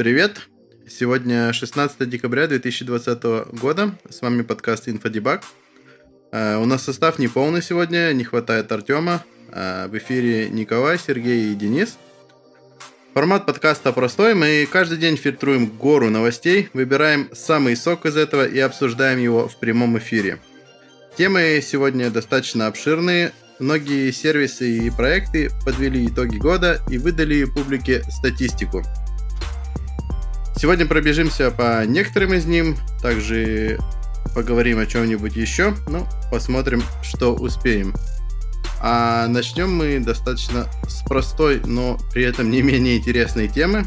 Привет! Сегодня 16 декабря 2020 года. С вами подкаст InfoDebug. Uh, у нас состав не полный сегодня, не хватает Артема. Uh, в эфире Николай, Сергей и Денис. Формат подкаста простой. Мы каждый день фильтруем гору новостей, выбираем самый сок из этого и обсуждаем его в прямом эфире. Темы сегодня достаточно обширные. Многие сервисы и проекты подвели итоги года и выдали публике статистику – Сегодня пробежимся по некоторым из них, также поговорим о чем-нибудь еще, ну, посмотрим, что успеем. А начнем мы достаточно с простой, но при этом не менее интересной темы.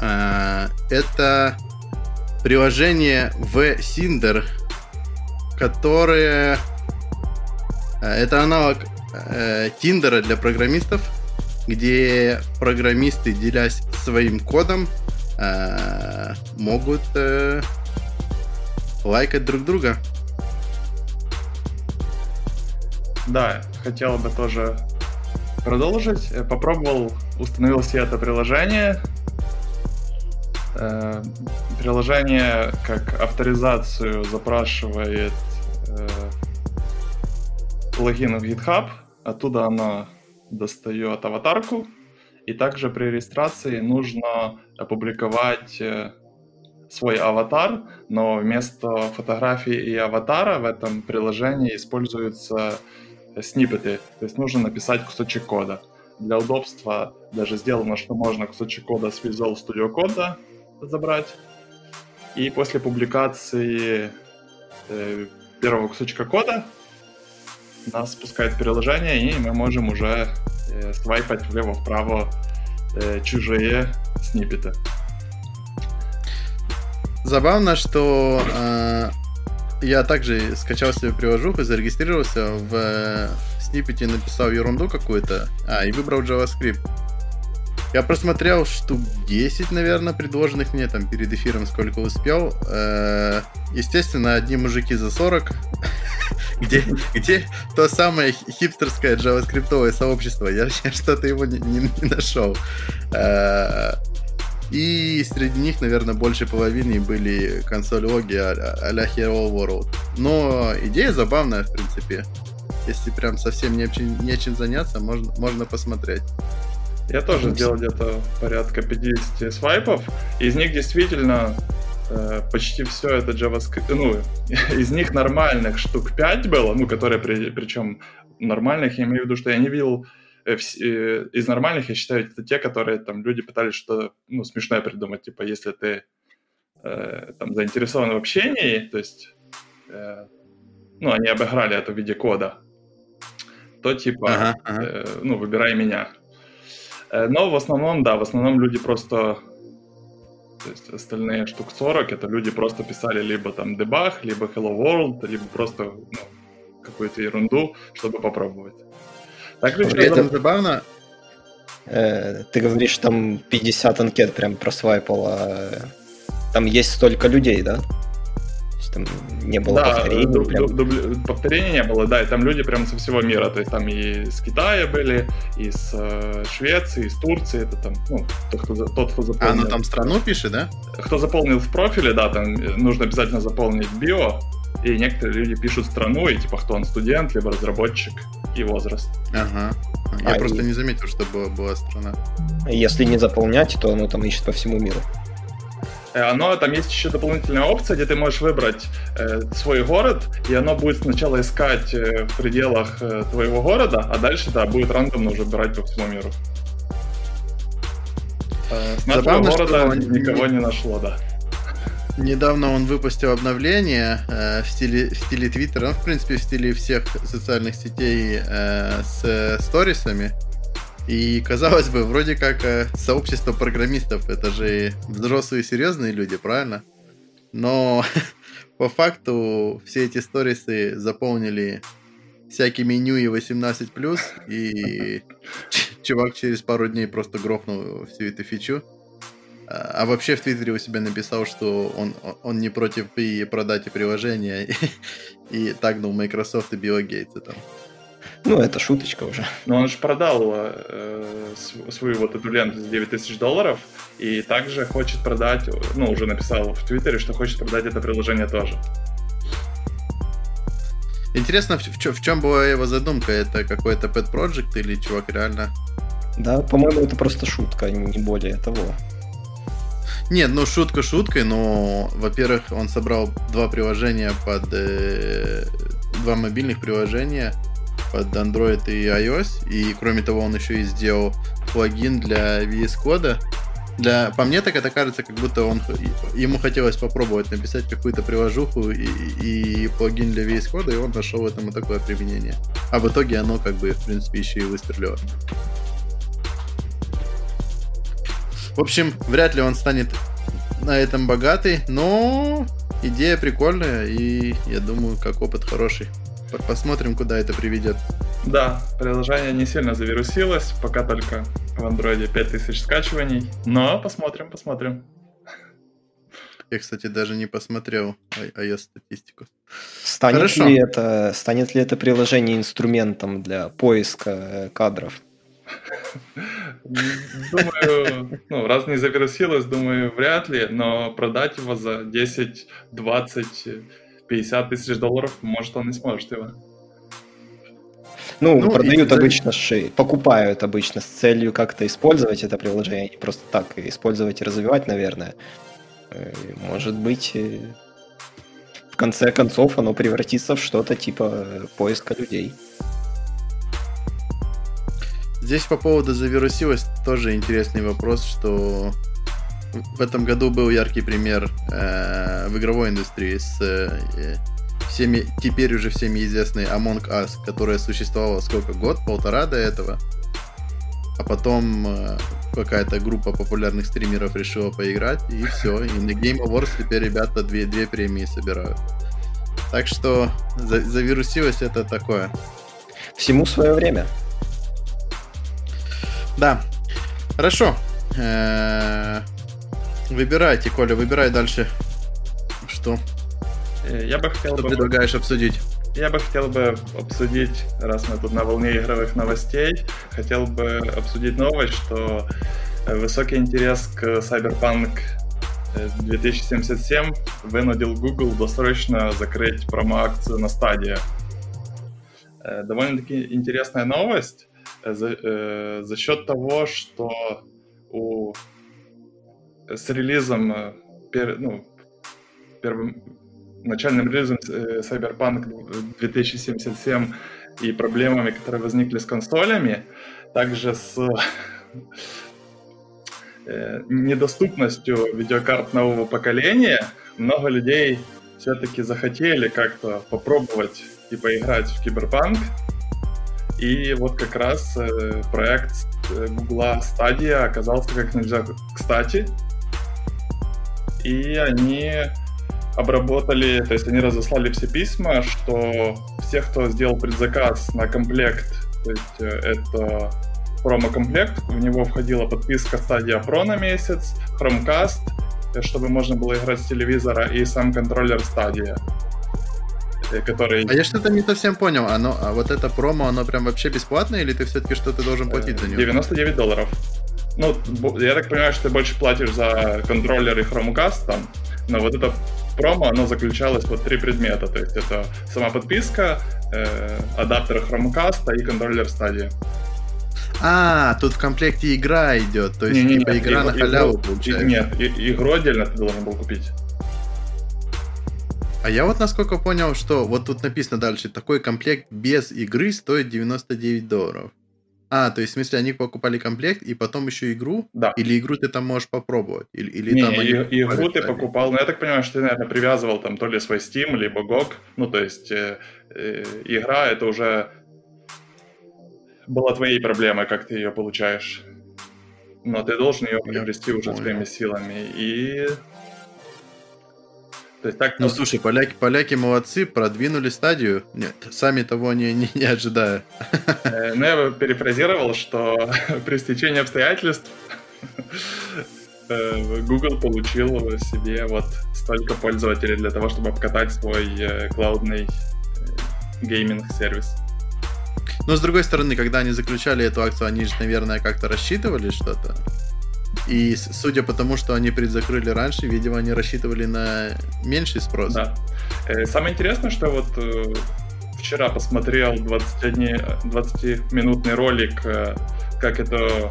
А, это приложение V-Cinder, которое... А, это аналог э, Тиндера для программистов, где программисты, делясь своим кодом, э, могут э, лайкать друг друга. Да, хотел бы тоже продолжить. Попробовал, установил себе это приложение. Э, приложение как авторизацию запрашивает э, логин в GitHub, оттуда оно достает аватарку, и также при регистрации нужно опубликовать э, свой аватар, но вместо фотографии и аватара в этом приложении используются сниппеты, то есть нужно написать кусочек кода. Для удобства даже сделано, что можно кусочек кода с Visual Studio Code забрать. И после публикации э, первого кусочка кода нас спускает приложение, и мы можем уже э, свайпать влево-вправо э, чужие сниппеты. Забавно, что э, я также скачал себе приложуху, зарегистрировался в э, сниппете, написал ерунду какую-то, а, и выбрал JavaScript. Я просмотрел штук 10, наверное, предложенных мне там перед эфиром, сколько успел. Э, естественно, одни мужики за 40. Где, где то самое хипстерское джаваскриптовое сообщество. Я, я что-то его не, не, не нашел. Э, и среди них, наверное, больше половины были консоль-логи а-ля Hero World. Но идея забавная, в принципе. Если прям совсем нечем, нечем заняться, можно, можно посмотреть. Я тоже сделал где-то порядка 50 свайпов. Из них действительно почти все это JavaScript. Ну, из них нормальных штук 5 было, ну, которые при, причем нормальных, я имею в виду, что я не видел э, э, из нормальных, я считаю, это те, которые там люди пытались что-то ну, смешное придумать. Типа, если ты э, там заинтересован в общении, то есть, э, ну, они обыграли это в виде кода, то типа, ага, ага. Э, ну, выбирай меня. Э, но в основном, да, в основном люди просто... То есть остальные штук 40 это люди просто писали либо там дебаг, либо hello world, либо просто ну, какую-то ерунду, чтобы попробовать. Так ли это забавно? Э, ты говоришь, там 50 анкет прям просвайпало. Там есть столько людей, да? Там не было да, повторений. Дуб, прям... дуб, повторений не было, да, и там люди прям со всего мира, то есть там и с Китая были, и с э, Швеции, и с Турции, это там, ну, тот, кто, тот, кто заполнил. А, ну там страну пишет, да? Кто заполнил в профиле, да, там нужно обязательно заполнить био, и некоторые люди пишут страну, и типа кто он, студент, либо разработчик, и возраст. Ага. Я а просто и... не заметил, что была, была страна. Если не заполнять, то оно там ищет по всему миру. Э, оно, там есть еще дополнительная опция, где ты можешь выбрать э, свой город, и оно будет сначала искать э, в пределах э, твоего города, а дальше, да, будет рандомно уже брать по всему миру. Э, с нашего города он... никого не нашло, да. Недавно он выпустил обновление э, в стиле в стиле Твиттера, ну, в принципе, в стиле всех социальных сетей э, с э, сторисами. И, казалось бы, вроде как э, сообщество программистов, это же взрослые серьезные люди, правильно? Но по факту все эти сторисы заполнили всякими нью и 18+, и чувак через пару дней просто грохнул всю эту фичу. А, а вообще в Твиттере у себя написал, что он, он не против и продать и приложение, и, и тагнул Microsoft и Билла Гейтса там. Ну, это шуточка уже. Но он же продал э, свою вот эту ленту за 9 тысяч долларов, и также хочет продать, ну, уже написал в Твиттере, что хочет продать это приложение тоже. Интересно, в, в, в чем была его задумка? Это какой-то pet project или чувак реально? Да, по-моему, это просто шутка, не более того. Нет, ну шутка шуткой, но, во-первых, он собрал два приложения под... Э, два мобильных приложения под Android и iOS, и кроме того он еще и сделал плагин для VS Code. Для, по мне так это кажется, как будто он ему хотелось попробовать написать какую-то приложуху и, и плагин для VS Code, и он нашел этому такое применение. А в итоге оно как бы, в принципе, еще и выстрелило. В общем, вряд ли он станет на этом богатый, но идея прикольная, и я думаю, как опыт хороший. Посмотрим, куда это приведет. Да, приложение не сильно завирусилось, пока только в андроиде 5000 скачиваний, но посмотрим, посмотрим. Я, кстати, даже не посмотрел iOS статистику. Станет Хорошо. ли это станет ли это приложение инструментом для поиска э, кадров? Думаю, ну, раз не завирусилось, думаю, вряд ли, но продать его за 10, 20, 50 тысяч долларов, может, он не сможет его. Ну, ну продают и... обычно, покупают обычно с целью как-то использовать это приложение, не просто так использовать и развивать, наверное. Может быть, в конце концов оно превратится в что-то типа поиска людей. Здесь по поводу завирусилось тоже интересный вопрос, что в этом году был яркий пример э, в игровой индустрии с э, всеми, теперь уже всеми известной Among Us, которая существовала сколько, год, полтора до этого. А потом э, какая-то группа популярных стримеров решила поиграть, и все. И на Game Awards теперь ребята две, две премии собирают. Так что за, завирусилось это такое. Всему свое время. Да. Хорошо. Э, выбирайте, Коля, выбирай дальше. Что? Э, я бы хотел Что бы... предлагаешь обсудить? Я бы хотел бы обсудить, раз мы тут на волне игровых новостей, хотел бы обсудить новость, что э, высокий интерес к Cyberpunk 2077 вынудил Google досрочно закрыть промо-акцию на стадии. Довольно-таки интересная новость. Э, за, э, за счет того, что у, с релизом, э, пер, ну, первым начальным релизом э, Cyberpunk 2077 и проблемами, которые возникли с консолями, также с э, недоступностью видеокарт нового поколения, много людей все-таки захотели как-то попробовать и поиграть в Киберпанк, и вот как раз проект Google Stadia оказался как нельзя кстати. И они обработали, то есть они разослали все письма, что всех, кто сделал предзаказ на комплект, то есть э, это промо-комплект, в него входила подписка Stadia Pro на месяц, Chromecast, э, чтобы можно было играть с телевизора, и сам контроллер Stadia который... А я что-то не совсем понял, оно, а вот это промо, оно прям вообще бесплатное, или ты все-таки что-то должен платить за него? 99 долларов. Ну, я так понимаю, что ты больше платишь за контроллер и Chromecast там, но вот это промо, оно заключалось вот три предмета, то есть это сама подписка, э, адаптер Chromecast и контроллер Stadia. А, тут в комплекте игра идет, то есть не, типа не, игра на халяву игру, получается. Нет, игру отдельно ты должен был купить. А я вот насколько понял, что вот тут написано дальше, такой комплект без игры стоит 99 долларов. А, то есть, в смысле, они покупали комплект и потом еще игру? Да. Или игру ты там можешь попробовать? Или, или Не, там и, игру ты покупал, ну, я так понимаю, что ты, наверное, привязывал там то ли свой Steam, либо GOG. Ну, то есть, э, э, игра это уже была твоей проблемой, как ты ее получаешь. Но ты должен ее приобрести уже своими силами. И то есть так, ну, слушай, поляки, поляки молодцы, продвинули стадию. Нет, сами того не, не, не ожидая. Э, ну, я бы перефразировал, что при стечении обстоятельств э, Google получил себе вот столько пользователей для того, чтобы обкатать свой э, клаудный гейминг-сервис. Но с другой стороны, когда они заключали эту акцию, они же, наверное, как-то рассчитывали что-то. И судя по тому, что они предзакрыли раньше, видимо, они рассчитывали на меньший спрос. Да. Э, самое интересное, что вот э, вчера посмотрел 20-минутный ролик, э, как это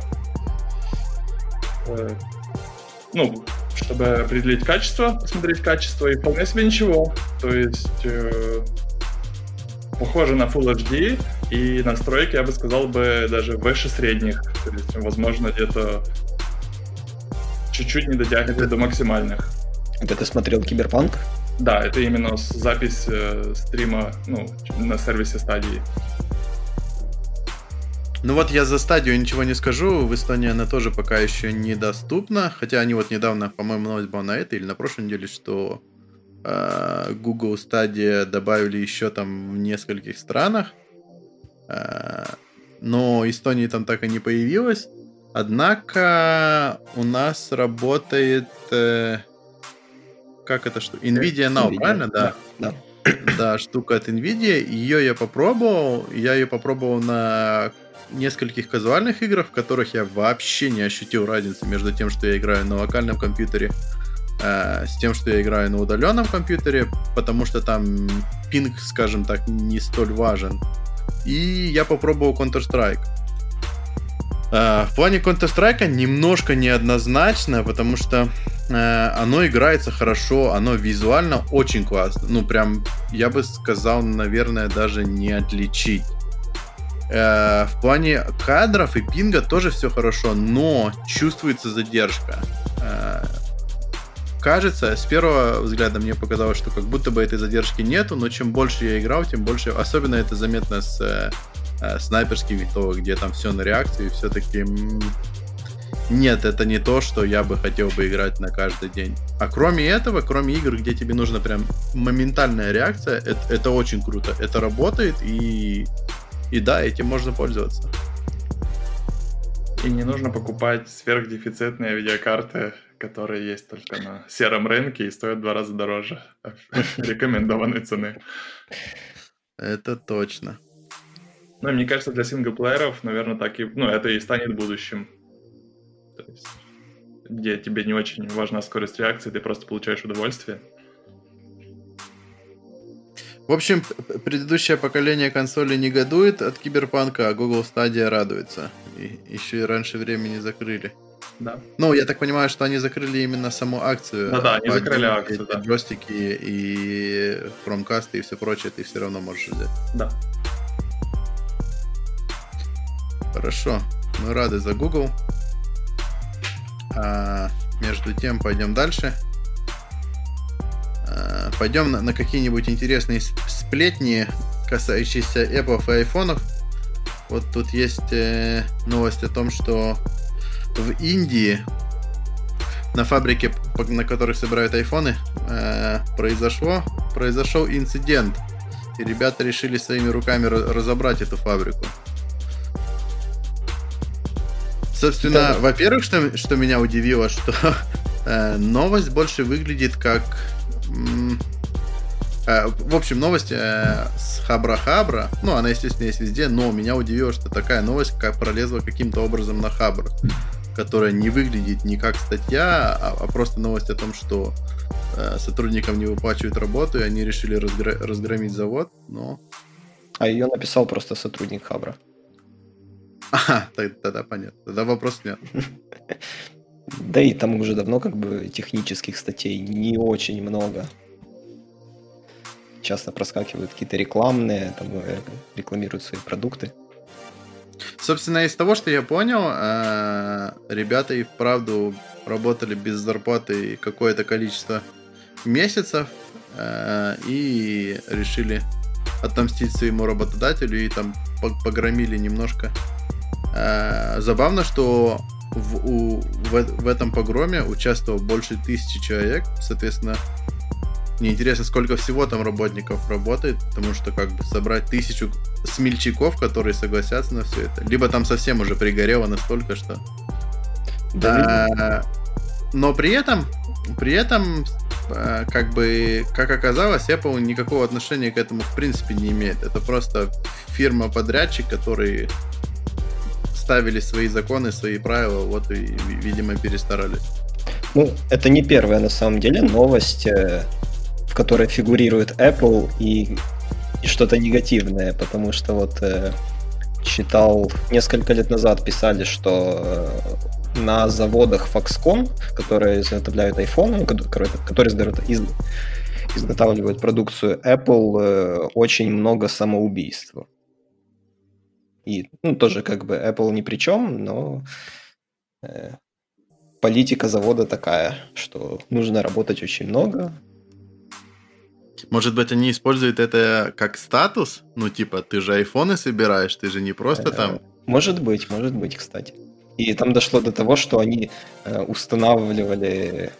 ну, чтобы определить качество, посмотреть качество, и вполне себе ничего. То есть э, похоже на Full HD, и настройки, я бы сказал, бы даже выше средних. То есть, возможно, где-то чуть-чуть не дотягивает до максимальных. Это ты смотрел Киберпанк? Да, это именно запись э, стрима ну, на сервисе стадии. Ну вот я за стадию ничего не скажу, в Эстонии она тоже пока еще недоступна, хотя они вот недавно, по-моему, новость была на этой или на прошлой неделе, что э, Google Stadia добавили еще там в нескольких странах, э, но Эстонии там так и не появилось. Однако у нас работает... Э, как это что? Nvidia Now, Nvidia, правильно? Да. да. Да, штука от Nvidia. Ее я попробовал. Я ее попробовал на нескольких казуальных играх, в которых я вообще не ощутил разницы между тем, что я играю на локальном компьютере, э, с тем, что я играю на удаленном компьютере, потому что там пинг, скажем так, не столь важен. И я попробовал Counter-Strike. Э, в плане Counter-Strike немножко неоднозначно, потому что э, оно играется хорошо, оно визуально очень классно. Ну, прям, я бы сказал, наверное, даже не отличить. Э, в плане кадров и пинга тоже все хорошо, но чувствуется задержка. Э, кажется, с первого взгляда мне показалось, что как будто бы этой задержки нету, но чем больше я играл, тем больше... Особенно это заметно с э, снайперских винтовок, где там все на реакции, все-таки... Нет, это не то, что я бы хотел бы играть на каждый день. А кроме этого, кроме игр, где тебе нужна прям моментальная реакция, это, это очень круто. Это работает и и да, этим можно пользоваться. И не нужно покупать сверхдефицитные видеокарты, которые есть только на сером рынке и стоят в два раза дороже рекомендованной цены. Это точно. Ну, мне кажется, для синглплееров, наверное, так и... Ну, это и станет будущим. То есть, где тебе не очень важна скорость реакции, ты просто получаешь удовольствие. В общем, предыдущее поколение консолей негодует от Киберпанка, а Google Stadia радуется. И еще и раньше времени закрыли. Да. Ну, я так понимаю, что они закрыли именно саму акцию. Да-да, они закрыли акцию, да. Джойстики и Chromecast и все прочее ты все равно можешь взять. Да. Хорошо. Мы рады за Google. А между тем пойдем дальше. Э, пойдем на, на какие-нибудь интересные сплетни, касающиеся Apple и айфонов. Вот тут есть э, новость о том, что в Индии на фабрике, на которых собирают айфоны, э, произошло, произошел инцидент. И ребята решили своими руками разобрать эту фабрику. Собственно, да. во-первых, что, что меня удивило, что э, новость больше выглядит как Э, в общем, новость э, с Хабра-Хабра. Ну, она, естественно, есть везде, но меня удивило, что такая новость как пролезла каким-то образом на Хабр, которая не выглядит не как статья, а, а просто новость о том, что э, сотрудникам не выплачивают работу, и они решили разгр- разгромить завод, но... А ее написал просто сотрудник Хабра. Ага, тогда понятно. Тогда вопрос нет. Да и там уже давно как бы технических статей не очень много. Часто проскакивают какие-то рекламные, там э, рекламируют свои продукты. Собственно, из того, что я понял, э, ребята и вправду работали без зарплаты какое-то количество месяцев э, и решили отомстить своему работодателю и там погромили немножко. Забавно, что в, у, в, в этом погроме участвовало больше тысячи человек, соответственно, мне интересно, сколько всего там работников работает, потому что как бы собрать тысячу смельчаков, которые согласятся на все это, либо там совсем уже пригорело настолько, что... Да, а, но при этом, при этом э, как бы, как оказалось, Apple никакого отношения к этому в принципе не имеет. Это просто фирма-подрядчик, который ставили свои законы, свои правила, вот и, видимо, перестарались. Ну, это не первая на самом деле новость, э, в которой фигурирует Apple и, и что-то негативное, потому что вот э, читал несколько лет назад писали, что э, на заводах Foxconn, которые изготовляют iPhone, которые, которые из, изготавливают продукцию Apple, очень много самоубийств. И ну, тоже как бы Apple ни при чем, но э, политика завода такая, что нужно работать очень много. Может быть, они используют это как статус? Ну, типа, ты же айфоны собираешь, ты же не просто там... Э, может быть, может быть, кстати. И там дошло до того, что они э, устанавливали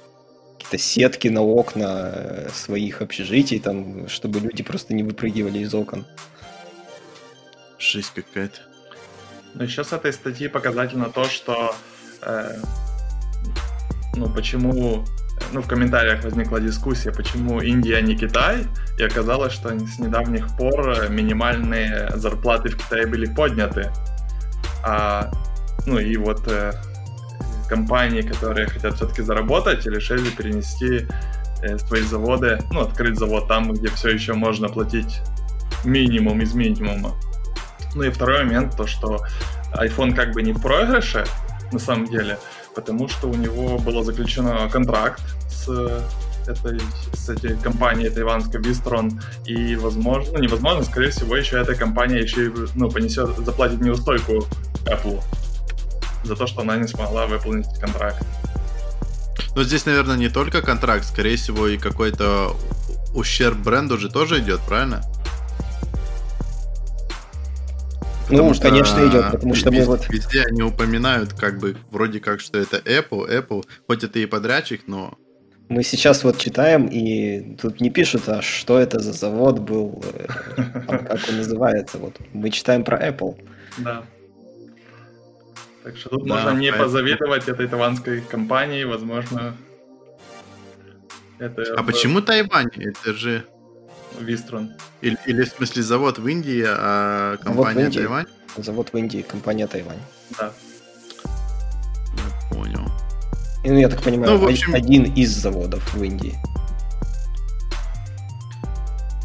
какие-то сетки на окна э, своих общежитий, там, чтобы люди просто не выпрыгивали из окон. Жизнь какая-то. Ну, еще с этой статьи показательно то, что э, ну, почему ну, в комментариях возникла дискуссия, почему Индия, не Китай, и оказалось, что с недавних пор минимальные зарплаты в Китае были подняты. А, ну и вот э, компании, которые хотят все-таки заработать, решили перенести э, свои заводы, ну, открыть завод там, где все еще можно платить минимум из минимума. Ну и второй момент, то что iPhone как бы не в проигрыше, на самом деле, потому что у него было заключено контракт с этой, с этой компанией тайванской Vistron, и возможно, ну, невозможно, скорее всего, еще эта компания еще и, ну, понесет, заплатит неустойку Apple за то, что она не смогла выполнить контракт. Но здесь, наверное, не только контракт, скорее всего, и какой-то ущерб бренду же тоже идет, правильно? Потому ну, что конечно, идет, потому что везде, мы вот... Везде они упоминают, как бы, вроде как, что это Apple, Apple, хоть это и подрядчик, но... Мы сейчас вот читаем, и тут не пишут, а что это за завод был, э, как он называется. Вот мы читаем про Apple. Да. Так что тут да, можно не поэтому... позавидовать этой таванской компании, возможно. Это... А почему Тайвань? Это же Вистрон. Или, или в смысле завод в Индии, а компания завод Тайвань? Завод в Индии, компания Тайвань. Да. Я понял. И, ну, я так понимаю, ну, в общем... один из заводов в Индии.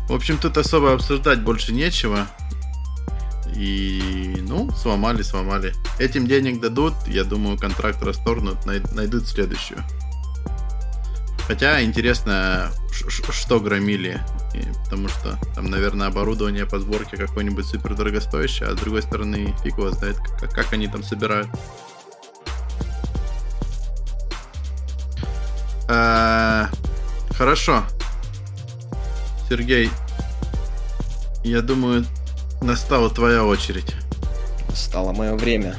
В общем, тут особо обсуждать больше нечего. И, ну, сломали, сломали. Этим денег дадут, я думаю, контракт расторгнут, найдут следующую. Хотя интересно, что громили, потому что там, наверное, оборудование по сборке какое-нибудь супер дорогостоящее, а с другой стороны, фиг его знает, как, как они там собирают. А, хорошо. Сергей, я думаю, настала твоя очередь. Стало мое время.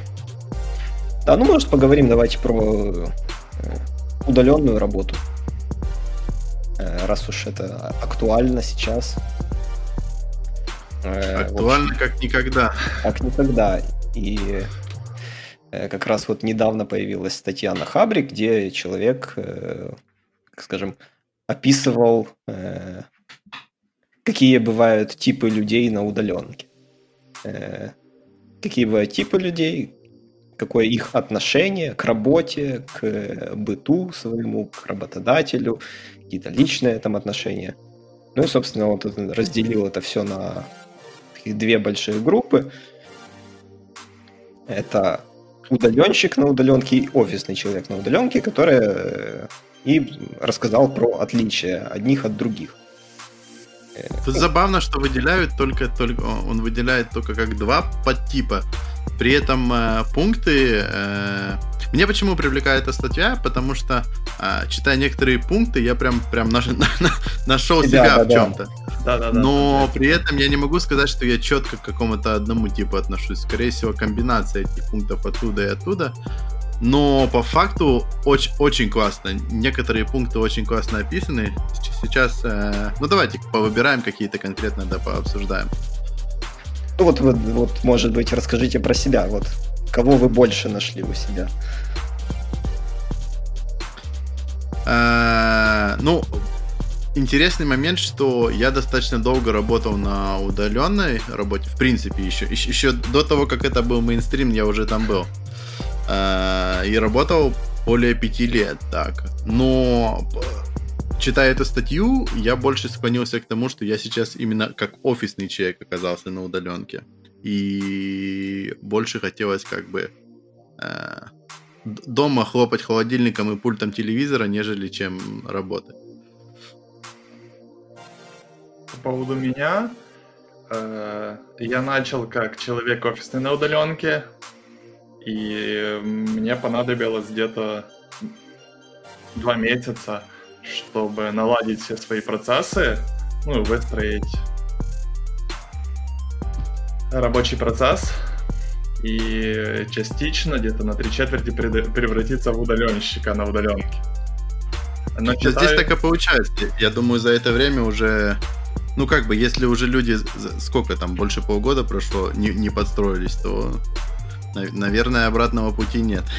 Да, ну, может, поговорим давайте про э, удаленную работу. Э, раз уж это актуально сейчас. Э, актуально общем, как никогда. Как никогда. И э, как раз вот недавно появилась статья на Хабре, где человек, скажем, описывал, какие бывают типы людей на удаленке. Какие бывают типы людей, какое их отношение к работе, к быту своему, к работодателю, какие-то личные там отношения. Ну и, собственно, вот разделил это все на две большие группы. Это удаленщик на удаленке и офисный человек на удаленке, который э, и рассказал про отличия одних от других. Тут забавно, что выделяют только, только он выделяет только как два подтипа. При этом э, пункты... Э, мне почему привлекает эта статья? Потому что, э, читая некоторые пункты, я прям, прям наш, нашел себя да, в чем-то. Да, да, да. Но при этом я не могу сказать, что я четко к какому-то одному типу отношусь. Скорее всего, комбинация этих пунктов оттуда и оттуда. Но по факту очень, очень классно. Некоторые пункты очень классно описаны. Сейчас, э, ну давайте повыбираем какие-то конкретно, да, пообсуждаем. Ну вот, вот, вот, может быть, расскажите про себя. Вот кого вы больше нашли у себя? Э, ну, интересный момент, что я достаточно долго работал на удаленной работе, в принципе, еще, еще, еще до того, как это был мейнстрим, я уже там был. Э, и работал более пяти лет, так. Но читая эту статью, я больше склонился к тому, что я сейчас именно как офисный человек оказался на удаленке. И больше хотелось как бы э, дома хлопать холодильником и пультом телевизора, нежели чем работать. По поводу меня, э, я начал как человек офисный на удаленке, и мне понадобилось где-то два месяца, чтобы наладить все свои процессы, ну, выстроить рабочий процесс и частично, где-то на три четверти превратиться в удаленщика на удаленке. Но читаю... Здесь так и получается. Я думаю, за это время уже ну, как бы, если уже люди, сколько там, больше полгода прошло, не, не подстроились, то, наверное, обратного пути нет.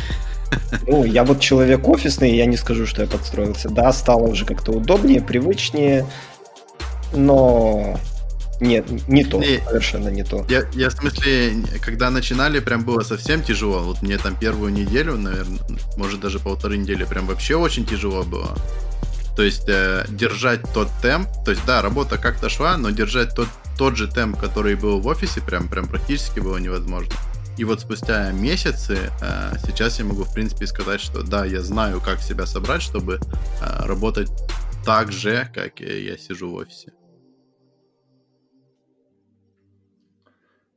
Ну, я вот человек офисный, я не скажу, что я подстроился. Да, стало уже как-то удобнее, привычнее, но нет, не то, не, совершенно не то. Я, я, в смысле, когда начинали, прям было совсем тяжело. Вот мне там первую неделю, наверное, может даже полторы недели, прям вообще очень тяжело было. То есть э, держать тот темп, то есть да, работа как-то шла, но держать тот, тот же темп, который был в офисе, прям, прям практически было невозможно. И вот спустя месяцы э, сейчас я могу, в принципе, сказать, что да, я знаю, как себя собрать, чтобы э, работать так же, как я сижу в офисе.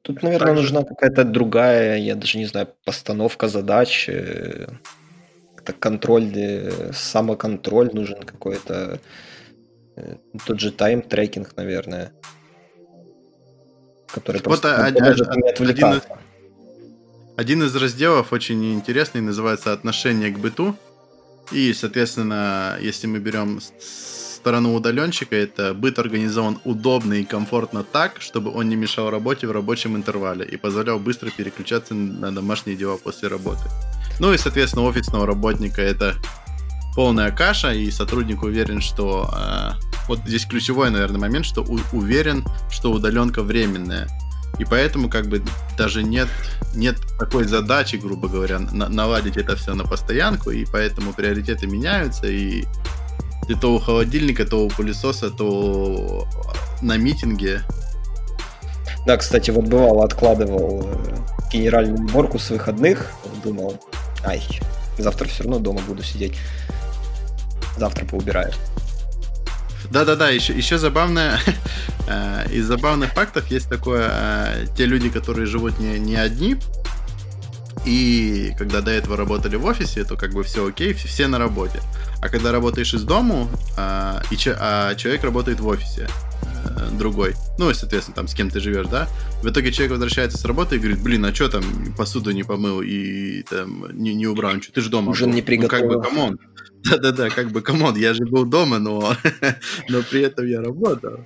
Тут, наверное, Также... нужна какая-то другая, я даже не знаю, постановка задач, э, контроль, э, самоконтроль нужен какой-то, э, тот же time-tracking, наверное, который вот просто один, поможет не отвлекаться. Один, один из разделов очень интересный, называется «Отношение к быту». И, соответственно, если мы берем сторону удаленщика, это быт организован удобно и комфортно так, чтобы он не мешал работе в рабочем интервале и позволял быстро переключаться на домашние дела после работы. Ну и, соответственно, офисного работника это полная каша, и сотрудник уверен, что... Э, вот здесь ключевой, наверное, момент, что у, уверен, что удаленка временная. И поэтому как бы даже нет, нет такой задачи, грубо говоря, на, наладить это все на постоянку, и поэтому приоритеты меняются, и ты то у холодильника, то у пылесоса, то на митинге. Да, кстати, вот бывало, откладывал э, генеральную уборку с выходных, думал, ай, завтра все равно дома буду сидеть. Завтра поубираю. Да-да-да, еще, еще забавное, э, из забавных фактов есть такое, э, те люди, которые живут не, не одни, и когда до этого работали в офисе, то как бы все окей, все на работе. А когда работаешь из дому, а, и че, а человек работает в офисе, а, другой, ну соответственно, там с кем ты живешь, да, в итоге человек возвращается с работы и говорит, блин, а что там, посуду не помыл и там не, не убрал ничего, ты же дома Ужин был. не приготовил. Ну, как бы, come on. Да-да-да, как бы, come on, я же был дома, но, но при этом я работал.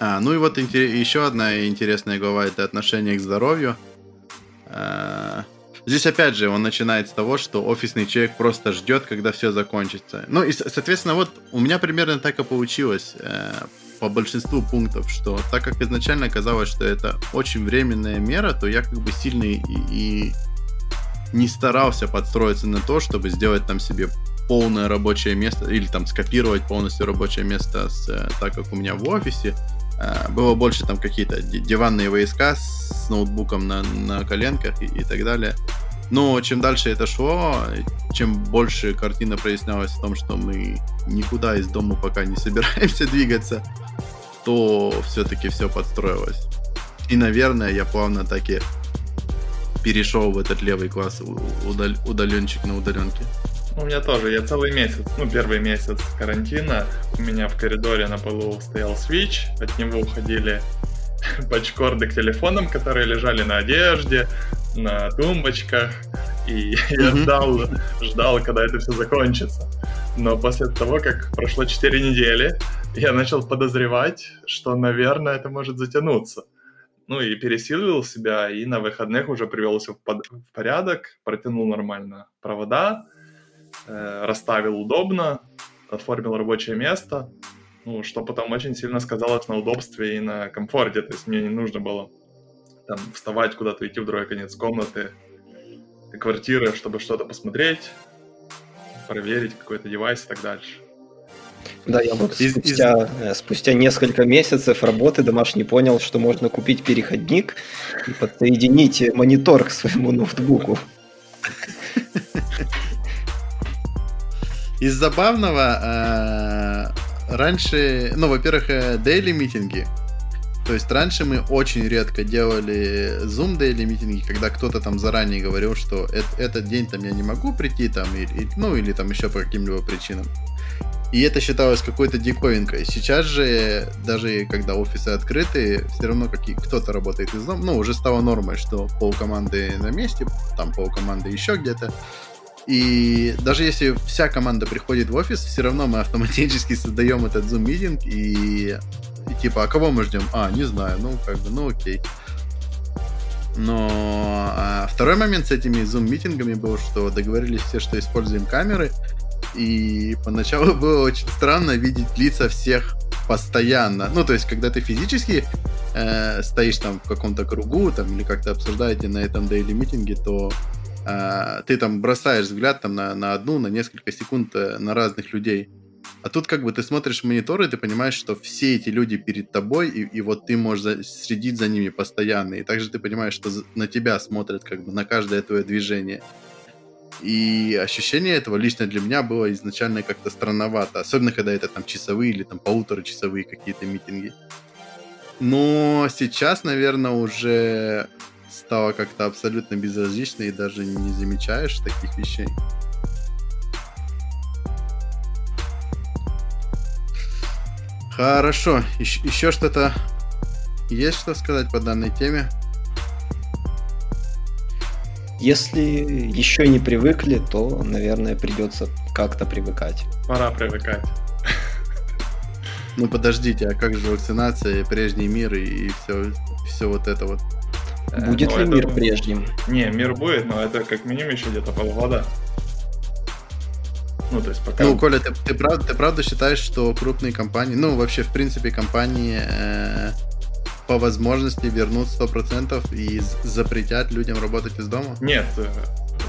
А, ну и вот еще одна интересная глава это отношение к здоровью. А, здесь опять же он начинает с того, что офисный человек просто ждет, когда все закончится. Ну и, соответственно, вот у меня примерно так и получилось э, по большинству пунктов, что так как изначально казалось, что это очень временная мера, то я как бы сильно и, и не старался подстроиться на то, чтобы сделать там себе полное рабочее место или там скопировать полностью рабочее место с, э, так как у меня в офисе. Э, было больше там какие-то диванные войска с ноутбуком на, на коленках и, и так далее. Но чем дальше это шло, чем больше картина прояснялась в том, что мы никуда из дома пока не собираемся двигаться, то все-таки все подстроилось. И, наверное, я плавно так и перешел в этот левый класс удал- удаленчик на удаленке. У меня тоже, я целый месяц, ну, первый месяц карантина, у меня в коридоре на полу стоял свич, от него уходили пачкорды к телефонам, которые лежали на одежде, на тумбочках, и я ждал, ждал, когда это все закончится. Но после того, как прошло 4 недели, я начал подозревать, что, наверное, это может затянуться. ну и пересилил себя, и на выходных уже привел все в, порядок, протянул нормально провода, расставил удобно, оформил рабочее место, ну, что потом очень сильно сказалось на удобстве и на комфорте, то есть мне не нужно было там вставать куда-то, идти в другой конец комнаты, квартиры, чтобы что-то посмотреть, проверить какой-то девайс и так дальше. Да, я вот из, спустя, из... Э, спустя несколько месяцев работы домашний понял, что можно купить переходник и подсоединить монитор к своему ноутбуку. Из забавного, э, раньше, ну, во-первых, daily э, митинги. То есть раньше мы очень редко делали Zoom daily митинги, когда кто-то там заранее говорил, что этот день там я не могу прийти, там, или, ну, или там еще по каким-либо причинам. И это считалось какой-то диковинкой. Сейчас же, даже когда офисы открыты, все равно кто-то работает из дома. Ну, уже стало нормой, что пол команды на месте, там пол команды еще где-то. И даже если вся команда приходит в офис, все равно мы автоматически создаем этот Zoom митинг и, и типа, а кого мы ждем? А, не знаю, ну как бы, ну окей. Но а, второй момент с этими Zoom митингами был, что договорились все, что используем камеры, и поначалу было очень странно видеть лица всех постоянно. Ну, то есть, когда ты физически э, стоишь там в каком-то кругу, там, или как-то обсуждаете на этом дейли митинге, то э, ты там бросаешь взгляд там на, на одну, на несколько секунд э, на разных людей. А тут как бы ты смотришь в монитор, и ты понимаешь, что все эти люди перед тобой, и, и вот ты можешь за, следить за ними постоянно. И также ты понимаешь, что на тебя смотрят как бы на каждое твое движение. И ощущение этого лично для меня было изначально как-то странновато. Особенно, когда это там часовые или там полуторачасовые какие-то митинги. Но сейчас, наверное, уже стало как-то абсолютно безразлично и даже не замечаешь таких вещей. Хорошо. Еще, еще что-то есть что сказать по данной теме? Если еще не привыкли, то, наверное, придется как-то привыкать. Пора привыкать. Ну подождите, а как же вакцинация, прежний мир и, все, все вот это вот? Э, будет ну, ли это... мир прежним? Не, мир будет, но это как минимум еще где-то полгода. Ну, то есть пока... Ну, Коля, ты, ты, правда, ты правда считаешь, что крупные компании, ну, вообще, в принципе, компании э, по возможности вернут 100% и запретят людям работать из дома? Нет, э,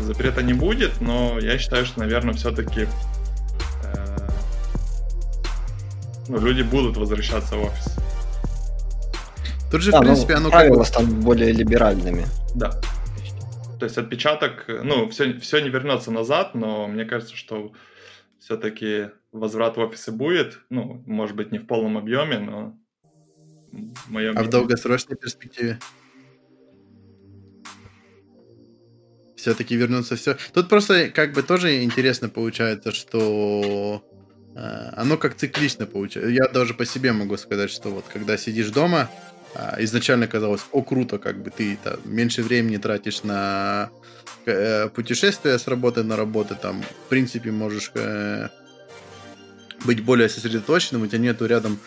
запрета не будет, но я считаю, что, наверное, все-таки э, ну, люди будут возвращаться в офис. Тут же, да, в ну, принципе, ну, оно правила как... станут более либеральными. Да. То есть отпечаток, ну, все, все не вернется назад, но мне кажется, что все-таки возврат в офисы будет. Ну, может быть, не в полном объеме, но Мое а в долгосрочной перспективе? Все-таки вернуться все. Тут просто как бы тоже интересно получается, что э, оно как циклично получается. Я даже по себе могу сказать, что вот когда сидишь дома, изначально казалось, о, круто, как бы ты там, меньше времени тратишь на э, путешествия с работы на работу, там, в принципе, можешь э, быть более сосредоточенным, у тебя нету рядом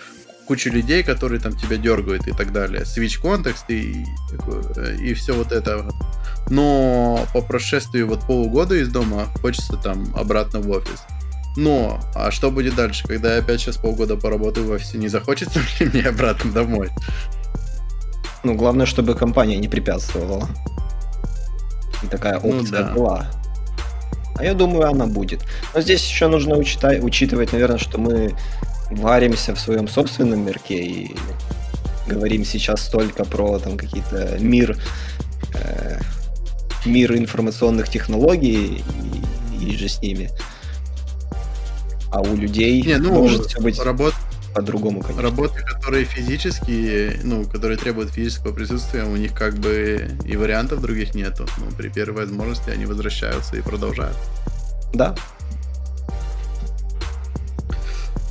кучу людей, которые там тебя дергают и так далее. Switch контекст и, и все вот это. Но по прошествии вот полугода из дома хочется там обратно в офис. Но, а что будет дальше, когда я опять сейчас полгода поработаю в офисе, не захочется ли мне обратно домой? Ну, главное, чтобы компания не препятствовала. И такая ну опция ну, да. была. А я думаю, она будет. Но здесь еще нужно учитать, учитывать, наверное, что мы варимся в своем собственном мирке и говорим сейчас только про там какие-то мир э, мир информационных технологий и, и же с ними. А у людей Не, ну, может все быть работ... по-другому, конечно. Работы, которые физические, ну, которые требуют физического присутствия, у них как бы и вариантов других нету. Ну, при первой возможности они возвращаются и продолжают. Да,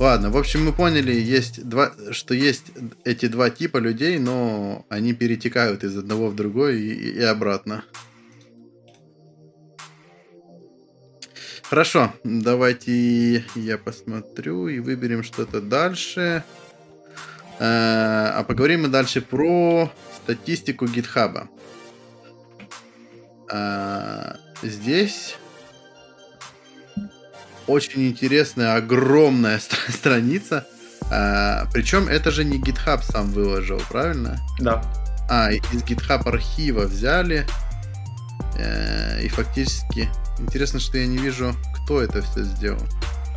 Ладно, в общем, мы поняли, есть два, что есть эти два типа людей, но они перетекают из одного в другой и, и обратно. Хорошо, давайте я посмотрю и выберем что-то дальше. Э, а поговорим мы дальше про статистику GitHub. А, здесь очень интересная, огромная стра- страница. А, причем это же не GitHub сам выложил, правильно? Да. А, из GitHub архива взяли. Э, и фактически... Интересно, что я не вижу, кто это все сделал.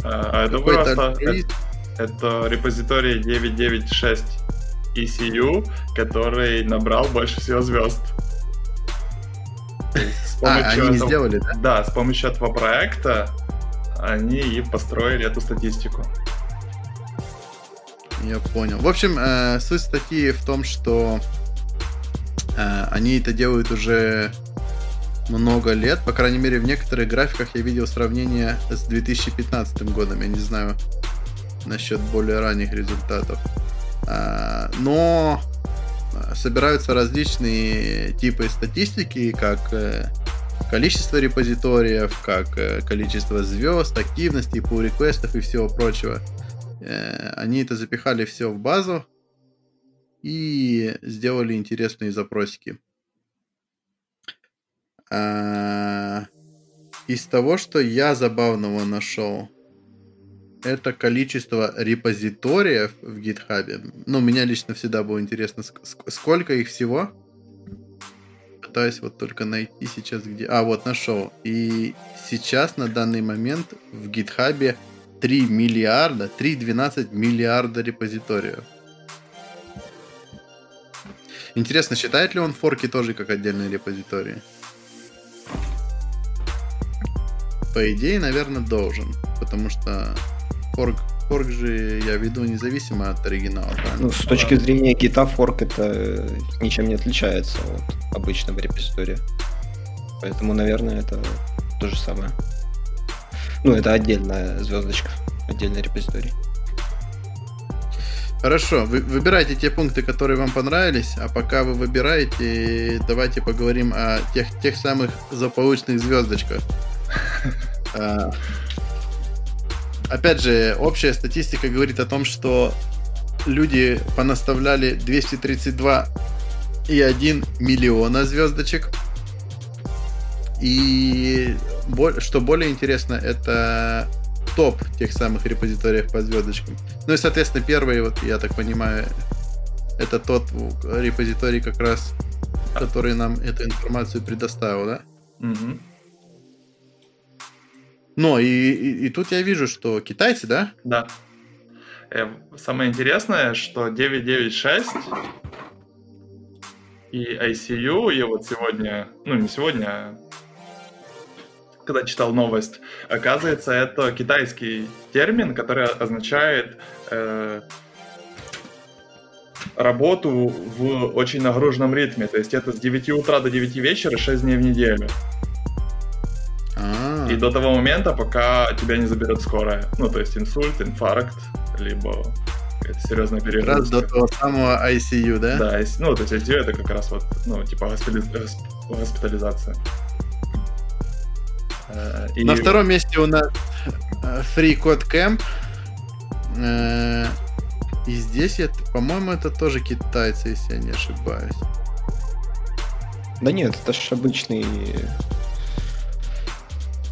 А это просто... альтруист. Это репозиторий 996 ECU, который набрал больше всего звезд. А, они этого- сделали, да? Да, с помощью этого проекта они и построили эту статистику. Я понял. В общем, э, суть статьи в том, что э, они это делают уже много лет. По крайней мере, в некоторых графиках я видел сравнение с 2015 годом. Я не знаю насчет более ранних результатов. А, но э, собираются различные типы статистики, как э, количество репозиториев, как э, количество звезд, активности, pull реквестов и всего прочего. Э, Они это запихали все в базу и сделали интересные запросики. А, Из того, что я забавного нашел, это количество репозиториев в GitHub. Ну, мне лично всегда было интересно, ск- ск- сколько их всего. Пытаюсь вот только найти сейчас где... А, вот нашел. И сейчас на данный момент в GitHub 3 миллиарда, 3,12 миллиарда репозиториев. Интересно, считает ли он форки тоже как отдельные репозитории? По идее, наверное, должен. Потому что форк, форк же я веду независимо от оригинала, правильно? Ну, с точки зрения гита форк это ничем не отличается от обычного репозитория. Поэтому, наверное, это то же самое. Ну, это отдельная звездочка, отдельный репозиторий. Хорошо, вы, выбирайте те пункты, которые вам понравились, а пока вы выбираете, давайте поговорим о тех, тех самых заполучных звездочках. А, Опять же, общая статистика говорит о том, что люди понаставляли 232,1 миллиона звездочек. И что более интересно, это топ тех самых репозиториев по звездочкам. Ну и, соответственно, первый, вот я так понимаю, это тот репозиторий как раз, который нам эту информацию предоставил, да? Мгм. Но и, и, и тут я вижу, что китайцы, да? Да. Э, Самое интересное, что 996 и ICU, я вот сегодня, ну не сегодня, а когда читал новость, оказывается, это китайский термин, который означает э, работу в очень нагруженном ритме. То есть это с 9 утра до 9 вечера 6 дней в неделю. И до того момента, пока тебя не заберет скорая. Ну, то есть инсульт, инфаркт, либо какая-то серьезная как раз перегрузка. до того самого ICU, да? Да, ну, то есть ICU это как раз вот, ну, типа госпитали- госп- госпитализация. Э, и- На втором месте у нас э, Free Code Camp. Э, И здесь, это, по-моему, это тоже китайцы, если я не ошибаюсь. Да нет, это ж обычный...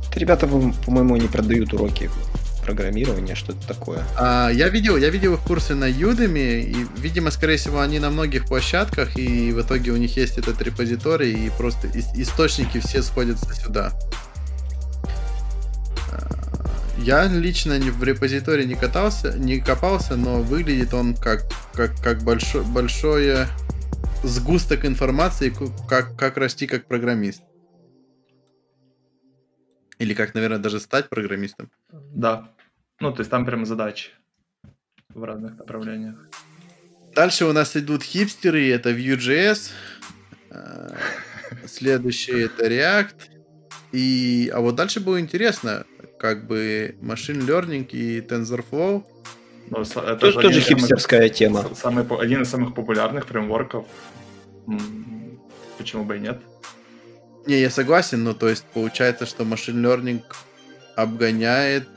Это ребята, по- по-моему, не продают уроки программирования, что-то такое. А, я видел, я видел их курсы на Udemy, и, видимо, скорее всего, они на многих площадках, и в итоге у них есть этот репозиторий, и просто ис- источники все сходятся сюда. А, Я лично в репозитории не катался, не копался, но выглядит он как, как, как большой, большое сгусток информации, как, как расти как программист. Или как, наверное, даже стать программистом. Да. Ну, то есть там прям задачи в разных направлениях. Дальше у нас идут хипстеры, это Vue.js. Э, Следующий это React. И, а вот дальше было интересно, как бы Machine Learning и TensorFlow. Ну, это Тоже, же тоже из самых- хипстерская тема. Самый, один из самых популярных фреймворков. Почему бы и нет? Не, я согласен, но то есть получается, что Machine Learning обгоняет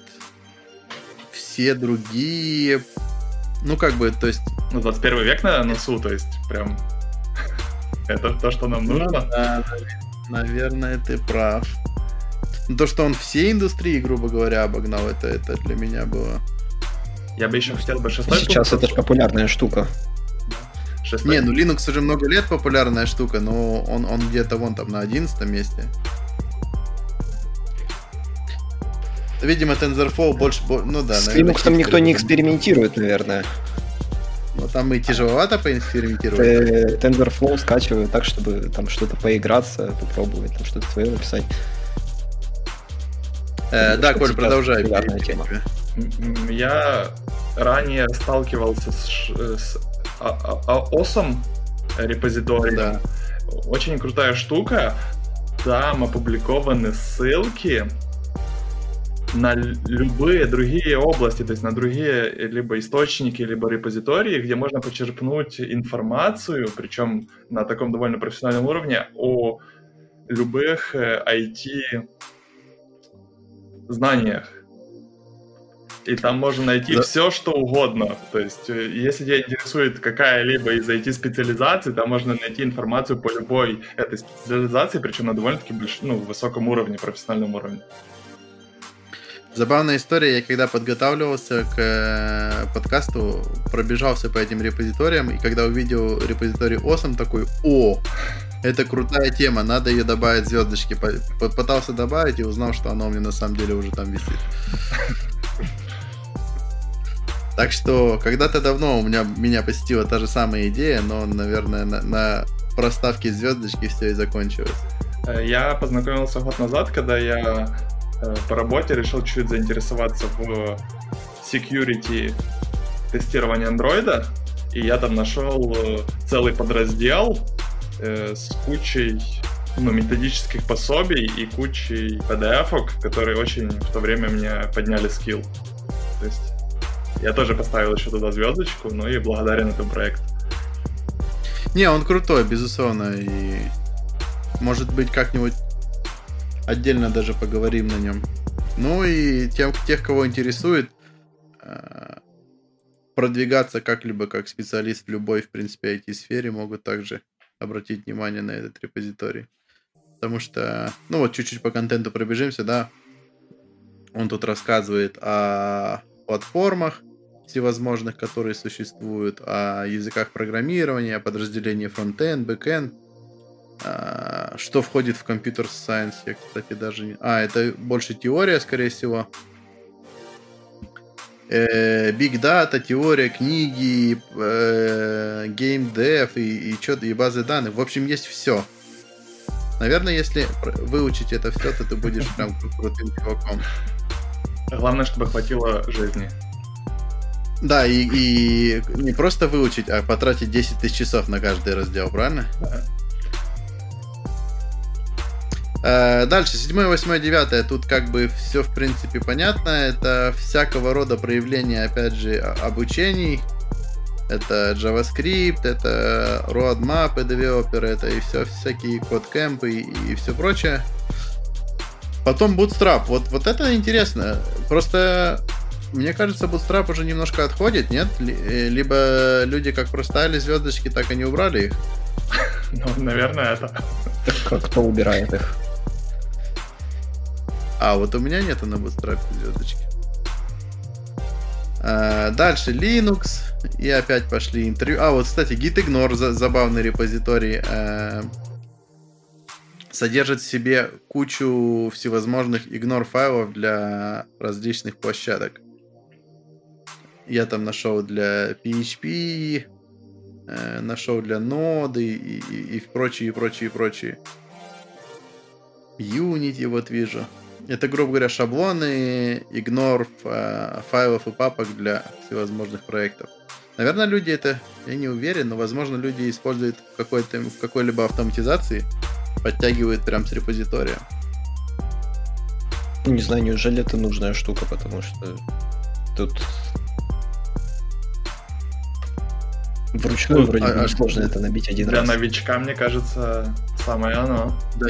все другие... Ну, как бы, то есть... Ну, 21 век на носу, то есть прям Это то, что нам Ну нужно. да, наверное, ты прав. Ну, То, что он все индустрии, грубо говоря, обогнал, это, это для меня было... Я бы еще хотел бы шестой Сейчас пункт это же популярная штука. Шестой- Не, ну Linux уже много лет популярная штука, но он, он где-то вон там на 11 месте. Видимо, TensorFlow больше... бо- Ну да, С наверное, Linux там никто не экспериментирует, наверное. Но там и тяжеловато поэкспериментировать. Э, TensorFlow скачиваю так, чтобы там что-то поиграться, попробовать, там что-то свое написать. Э, да, что Коль, продолжай. тема. Я ранее сталкивался с, ш- с а- а- а- OSM репозиторием. Да. Очень крутая штука. Там опубликованы ссылки на любые другие области, то есть на другие либо источники, либо репозитории, где можно почерпнуть информацию, причем на таком довольно профессиональном уровне, о любых э, IT знаниях. И там можно найти Да. все, что угодно. То есть, э, если тебя интересует какая-либо из IT-специализаций, там можно найти информацию по любой этой специализации, причем на довольно-таки больш... ну, высоком уровне, профессиональном уровне. Забавная история, я когда подготавливался к э, подкасту, пробежался по этим репозиториям, и когда увидел репозиторий Awesome, такой, о, это крутая тема, надо ее добавить звездочки. Попытался добавить и узнал, что оно у меня на самом деле уже там висит. Так что когда-то давно у меня, меня посетила та же самая идея, но, наверное, на, на проставке звездочки все и закончилось. Э, Я познакомился год назад, когда я э, по работе решил чуть заинтересоваться в security тестирования андроида, и я там нашел э, целый подраздел с кучей ну, методических пособий и кучей PDF-ок, которые очень в то время мне подняли скилл. То есть я тоже поставил еще туда звездочку, ну и благодарен этому проекту. Не, он крутой, безусловно, и может быть как-нибудь отдельно даже поговорим на нем. Ну и тем, тех, кого интересует, э, продвигаться как-либо как специалист в любой, в принципе, IT-сфере, могут также обратить внимание на этот репозиторий. Потому что, ну вот чуть-чуть по контенту пробежимся, да. Он тут рассказывает о платформах всевозможных, которые существуют, о языках программирования, о подразделении фронтенд, бэкенд, а, что входит в computer science, я, кстати, даже не... А, это больше теория, скорее всего. Э, Big Data, теория, книги, э, Game Dev и, и, чё- и базы данных. В общем, есть все. Наверное, если выучить это все, то ты будешь прям кру- крутым чуваком. Главное, чтобы хватило жизни. Да, и, и не просто выучить, а потратить 10 тысяч часов на каждый раздел, правильно? Э, Дальше, 7, 8, 9. Тут как бы все в принципе понятно. Это всякого рода проявления, опять же, обучений. Это JavaScript, это roadmap, девелоперы, это и все, всякие код-кэмпы и, все прочее. Потом Bootstrap. Вот, вот это интересно. Просто мне кажется, Bootstrap уже немножко отходит, нет? Э, Либо люди как проставили звездочки, так и не убрали их. Ну, наверное, это. Как кто убирает их? А, вот у меня нету на Bootstrap звездочки. А, дальше Linux. И опять пошли интервью. А, вот, кстати, gitignore, за- забавный репозиторий, э, содержит в себе кучу всевозможных ignore файлов для различных площадок. Я там нашел для PHP, э, нашел для ноды и, и, и прочие, и прочие, и прочие. Unity вот вижу. Это, грубо говоря, шаблоны, игнор э, файлов и папок для всевозможных проектов. Наверное, люди это, я не уверен, но, возможно, люди используют в, какой-то, в какой-либо автоматизации, подтягивают прям с репозитория. Не знаю, неужели это нужная штука, потому что тут вручную Ну, вроде а- бы а сложно это набить один Для раз. новичка, мне кажется, самое оно. Да,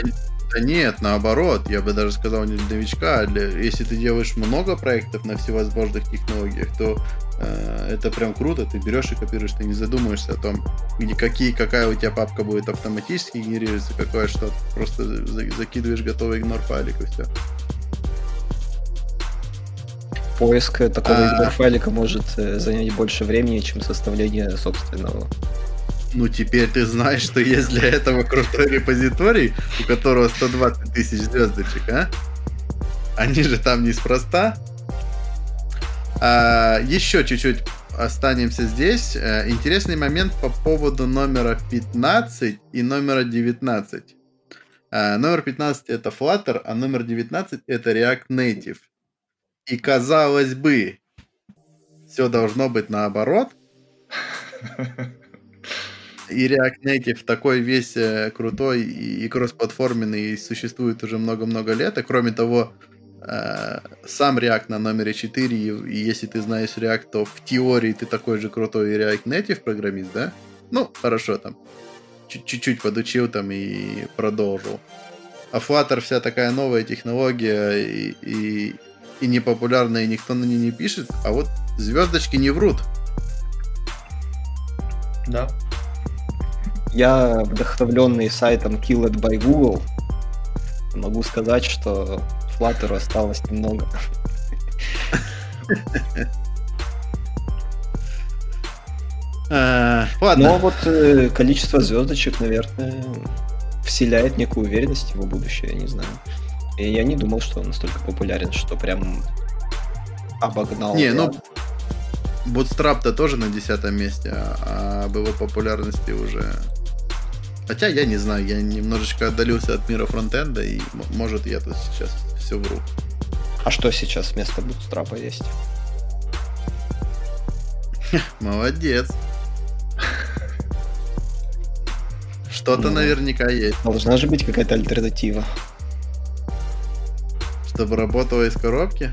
Да нет, наоборот, я бы даже сказал не для новичка, а для, если ты делаешь много проектов на всевозможных технологиях, то э, это прям круто, ты берешь и копируешь, ты не задумываешься о том, где, какие, какая у тебя папка будет автоматически генерироваться, какое что просто закидываешь готовый игнор файлик и все. Поиск такого а... игнор файлика может э, занять больше времени, чем составление собственного. Ну, теперь ты знаешь, что есть для этого крутой репозиторий, у которого 120 тысяч звездочек, а? Они же там неспроста. А, еще чуть-чуть останемся здесь. Э, интересный момент по поводу номера 15 и номера 19. А, номер 15 это Flutter, а номер 19 это React Native. И казалось бы, все должно быть наоборот. и React Native такой весь э, крутой и, и кроссплатформенный и существует уже много-много лет. А кроме того, э, сам React на номере 4, и, и если ты знаешь React, то в теории ты такой же крутой React Native программист, да? Ну, хорошо, там, чуть-чуть подучил там и продолжил. А Flutter вся такая новая технология и, и, и непопулярная, и никто на ней не пишет, а вот звездочки не врут. Да. Я, вдохновленный сайтом Killed by Google, могу сказать, что Flutter осталось немного. А, ладно. Но вот э, количество звездочек, наверное, вселяет некую уверенность в его будущее, я не знаю. И я не думал, что он настолько популярен, что прям обогнал. Не, ну Bootstrap-то тоже на десятом месте, а об его популярности уже Хотя я не знаю, я немножечко отдалился от мира фронтенда, и может я тут сейчас все вру. А что сейчас вместо бутстрапа есть? Молодец. Что-то ну, наверняка есть. Должна же быть какая-то альтернатива. Чтобы работала из коробки?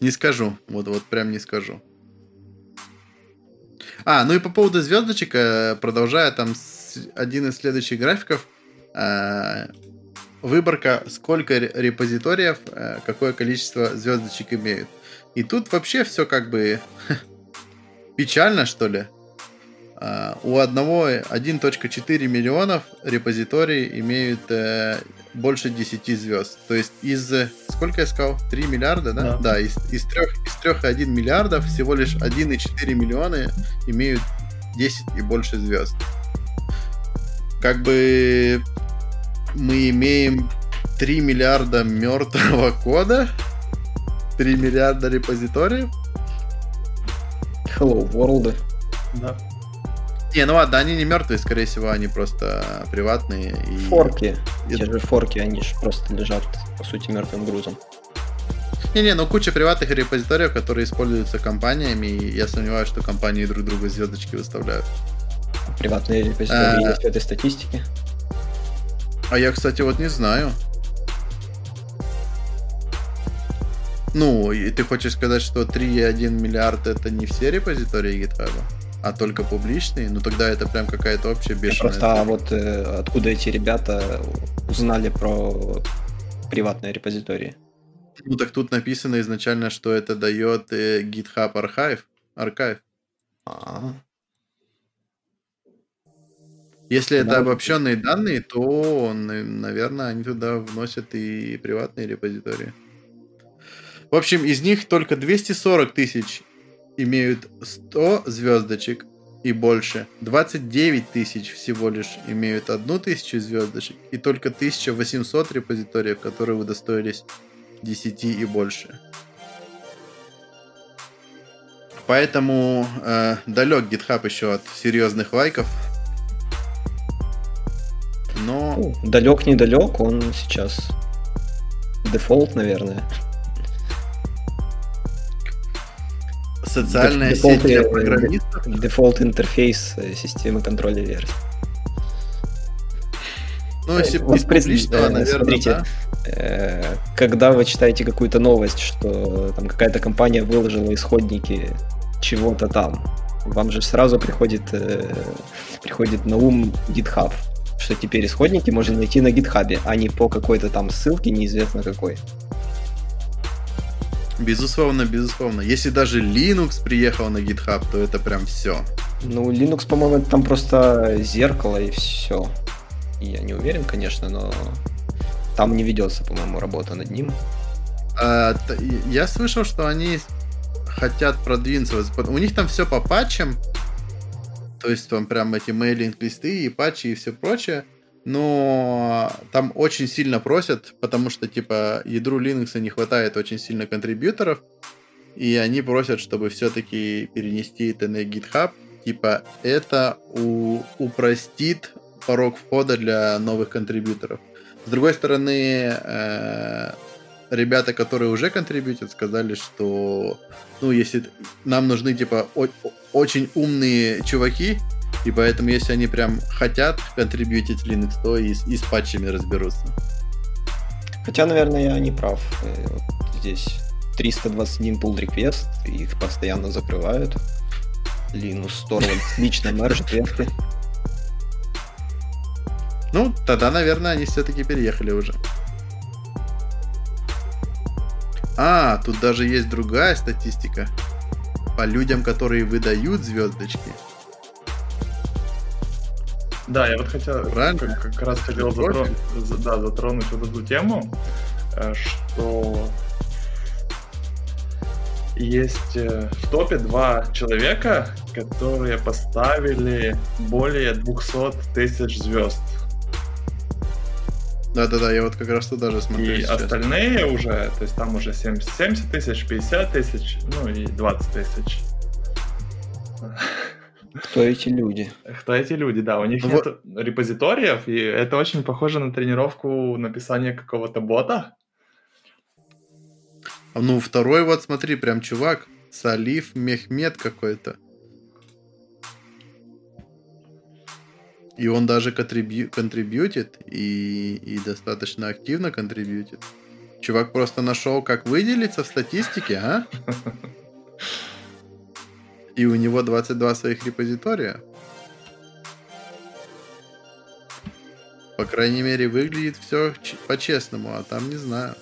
Не скажу. Вот, вот прям не скажу. А, ну и по поводу звездочек, э, продолжая там один из следующих графиков, э, выборка, сколько репозиториев, э, какое количество звездочек имеют. И тут вообще все как бы печально, что ли. У одного 1.4 миллионов репозиторий имеют больше 10 звезд. То есть из, сколько я сказал, 3 миллиарда, да? Да, да из, из, 3, из 3,1 миллиардов всего лишь 1,4 миллиона имеют 10 и больше звезд. Как бы мы имеем 3 миллиарда мертвого кода, 3 миллиарда репозиториев. Hello, World. Да. Не, ну ладно, они не мертвые, скорее всего, они просто приватные. И... Форки. И... Те же форки, они же просто лежат, по сути, мертвым грузом. Не-не, ну куча приватных репозиториев, которые используются компаниями, и я сомневаюсь, что компании друг другу звездочки выставляют. Приватные репозитории а... есть в этой статистике? А я, кстати, вот не знаю. Ну, и ты хочешь сказать, что 3,1 миллиард это не все репозитории GitHub? А только публичные, ну тогда это прям какая-то общая бешеная. Просто а вот э, откуда эти ребята узнали про приватные репозитории? Ну так тут написано изначально, что это дает э, GitHub Archive. Archive. А-а-а. Если да, это обобщенные данные, то, наверное, они туда вносят и приватные репозитории. В общем, из них только 240 тысяч имеют 100 звездочек и больше. 29 тысяч всего лишь имеют 1000 звездочек. И только 1800 репозиториев, которые удостоились 10 и больше. Поэтому э, далек GitHub еще от серьезных лайков. Но... Ну, далек недалек, он сейчас дефолт, наверное. Социальная дефолт, сеть для программистов? Дефолт интерфейс э, системы контроля версий. Ну, если вот публичного, наверное, смотрите, да. Э, когда вы читаете какую-то новость, что там какая-то компания выложила исходники чего-то там, вам же сразу приходит, э, приходит на ум GitHub. что теперь исходники можно найти на гитхабе, а не по какой-то там ссылке, неизвестно какой. Безусловно, безусловно. Если даже Linux приехал на GitHub, то это прям все. Ну, Linux, по-моему, там просто зеркало и все. Я не уверен, конечно, но там не ведется, по-моему, работа над ним. А, я слышал, что они хотят продвинуться. У них там все по патчам. То есть там прям эти мейлинг-листы и патчи и все прочее. Но там очень сильно просят, потому что, типа, ядру Linux не хватает очень сильно контрибьюторов. И они просят, чтобы все-таки перенести это на GitHub. Типа, это у, упростит порог входа для новых контрибьюторов. С другой стороны, э, ребята, которые уже контрибьютят, сказали, что ну, если нам нужны, типа, о- очень умные чуваки, и поэтому, если они прям хотят контрибьютить Linux, то и, и с патчами разберутся. Хотя, наверное, я не прав. Э, здесь 321 pull request, их постоянно закрывают. Linux Torvalds лично мержит ветки. Ну, тогда, наверное, они все-таки переехали уже. А, тут даже есть другая статистика. По людям, которые выдают звездочки. Да, я вот хотел, Правильно? Как, как раз хотел затронуть, да, затронуть вот эту тему, э, что есть э, в топе два человека, которые поставили более 200 тысяч звезд да-да-да, я вот как раз туда же смотрю. И сейчас. остальные уже, то есть там уже 70, 70 тысяч, 50 тысяч, ну и 20 тысяч. Кто эти люди? Кто эти люди, да. У них нет репозиториев, и это очень похоже на тренировку написания какого-то бота. А ну, второй вот, смотри, прям чувак, Салиф Мехмед какой-то. И он даже контрибью, контрибьютит и, и достаточно активно контрибьютит. Чувак просто нашел, как выделиться в статистике, а? И у него 22 своих репозитория. По крайней мере, выглядит все по-честному, а там не знаю.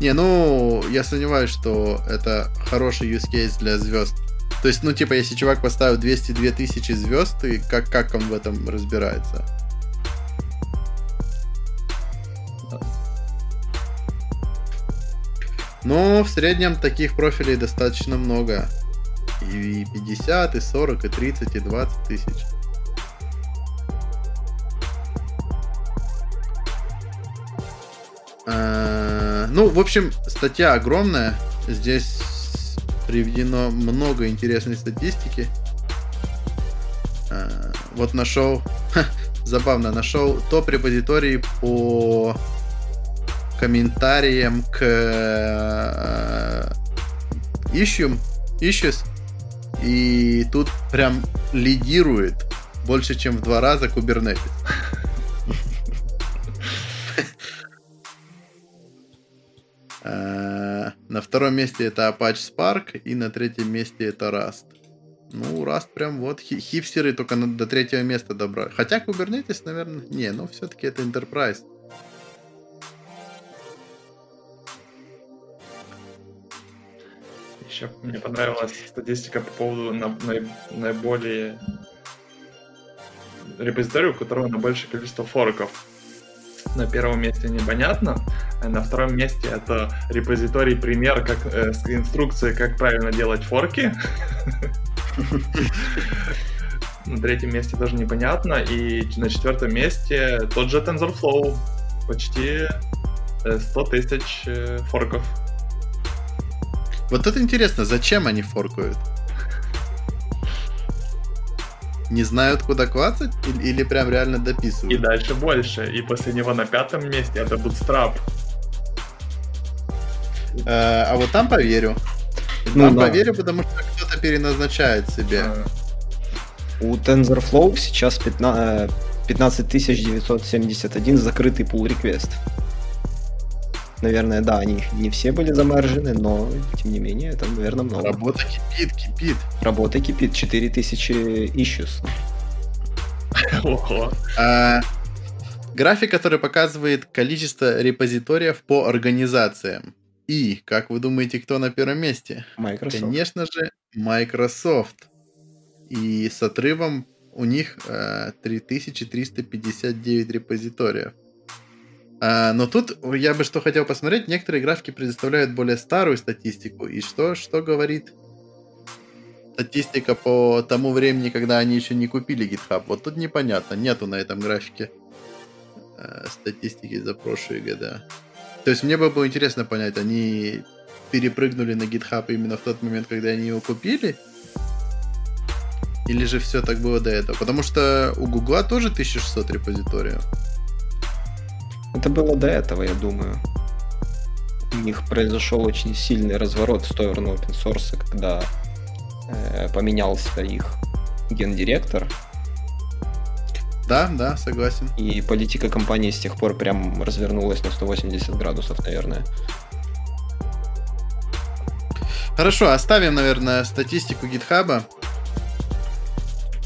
Не, ну, я сомневаюсь, что это хороший use case для звезд. То есть, ну, типа, если чувак поставил 202 тысячи звезд, и как, как он в этом разбирается? Ну, в среднем таких профилей достаточно много. И 50, и 40, и 30, и 20 тысяч. А, ну, в общем, статья огромная. Здесь приведено много интересной статистики. А, вот нашел, забавно, нашел топ-репозиторий по комментариям к ищем, э, issues, и тут прям лидирует больше, чем в два раза Kubernetes. На втором месте это Apache Spark, и на третьем месте это Rust. Ну, Rust прям вот хипстеры только до третьего места добрали. Хотя Kubernetes, наверное, не, но все-таки это Enterprise. Еще мне понравилась статистика по поводу на, наиболее репозитория, у которого наибольшее количество форков на первом месте непонятно, а на втором месте это репозиторий пример как, э, с инструкцией, как правильно делать форки. На третьем месте тоже непонятно. И на четвертом месте тот же TensorFlow. Почти 100 э, тысяч э, форков. Вот это интересно, зачем они форкают? не знают, куда клацать? Или, или прям реально дописывают? И дальше больше. И после него на пятом месте это Bootstrap. А, а вот там поверю. Ну, там да. поверю, потому что кто-то переназначает себе. А. У TensorFlow сейчас 15, 15 971 закрытый pull request. Наверное, да, они не все были заморожены, но тем не менее, это, наверное, много. Работа кипит, кипит. Работа кипит, 4000 issues. Ого. А, график, который показывает количество репозиториев по организациям. И, как вы думаете, кто на первом месте? Microsoft. Конечно же, Microsoft. И с отрывом у них э, 3359 репозиториев. А, но тут я бы что хотел посмотреть, некоторые графики предоставляют более старую статистику. И что, что говорит статистика по тому времени, когда они еще не купили GitHub? Вот тут непонятно, нету на этом графике э, статистики за прошлые года. То есть мне бы было интересно понять, они перепрыгнули на GitHub именно в тот момент, когда они его купили? Или же все так было до этого? Потому что у Гугла тоже 1600 репозиториев. Это было до этого, я думаю. У них произошел очень сильный разворот в сторону open source, когда э, поменялся их гендиректор. Да, да, согласен. И политика компании с тех пор прям развернулась на 180 градусов, наверное. Хорошо, оставим, наверное, статистику гитхаба.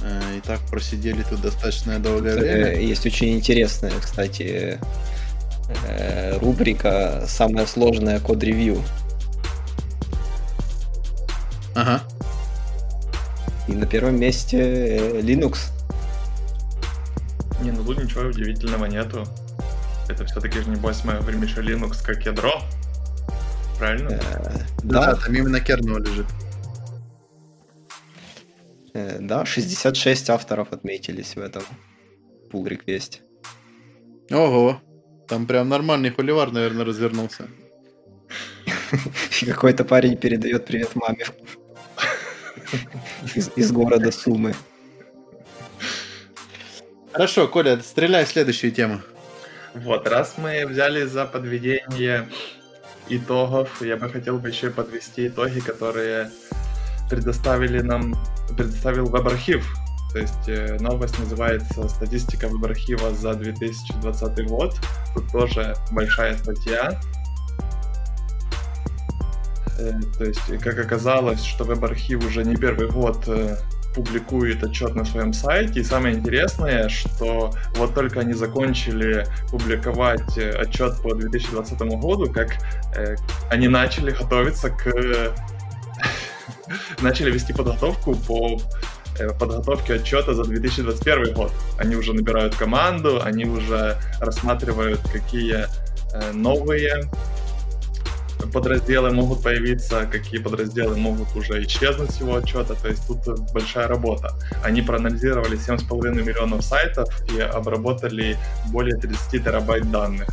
Э, И так просидели тут достаточно долгое Э, время. Есть очень интересная, кстати, э, рубрика «Самое сложное код-ревью». Ага. И на первом месте э, Linux. Не, ну тут ничего удивительного нету. Это все-таки же небось мы говорим еще Linux как ядро. Правильно? Э, Да, Да, там именно кернел лежит. э, да, 66 авторов отметились в этом pull реквесте Ого. Там прям нормальный холивар, наверное, развернулся. И какой-то парень передает привет маме из, из города Сумы. Хорошо, Коля, стреляй в следующую тему. Вот, раз мы взяли за подведение итогов, я бы хотел бы еще подвести итоги, которые предоставили нам, предоставил веб-архив. То есть э, новость называется «Статистика веб-архива за 2020 год». Тут тоже большая статья. Э, То есть, как оказалось, что веб-архив уже не первый год э, публикует отчет на своем сайте. И самое интересное, что вот только они закончили публиковать отчет по 2020 году, как э, они начали готовиться к... начали вести подготовку по э, подготовке отчета за 2021 год. Они уже набирают команду, они уже рассматривают, какие э, новые подразделы могут появиться, какие подразделы могут уже исчезнуть с его отчета. То есть тут большая работа. Они проанализировали 7,5 миллионов сайтов и обработали более 30 терабайт данных.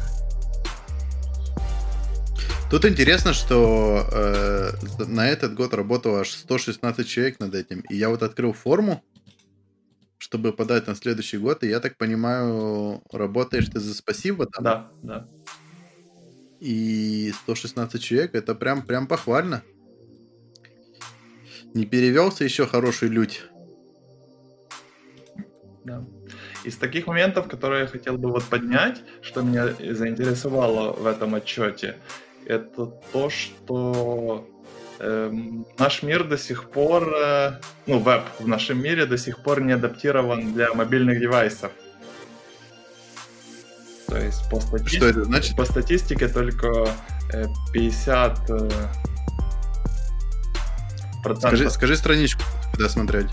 Тут интересно, что э, на этот год работало аж 116 человек над этим. И я вот открыл форму, чтобы подать на следующий год. И я так понимаю, работаешь ты за спасибо там. Да, да. И 116 человек, это прям, прям похвально. Не перевелся еще хороший людь. Да. Из таких моментов, которые я хотел бы вот поднять, что меня заинтересовало в этом отчете, это то, что эм, наш мир до сих пор, э, ну, веб в нашем мире до сих пор не адаптирован для мобильных девайсов. То есть по статистике, Что это значит? по статистике только э, 50 э, процентов Скажи, скажи страничку, куда смотреть.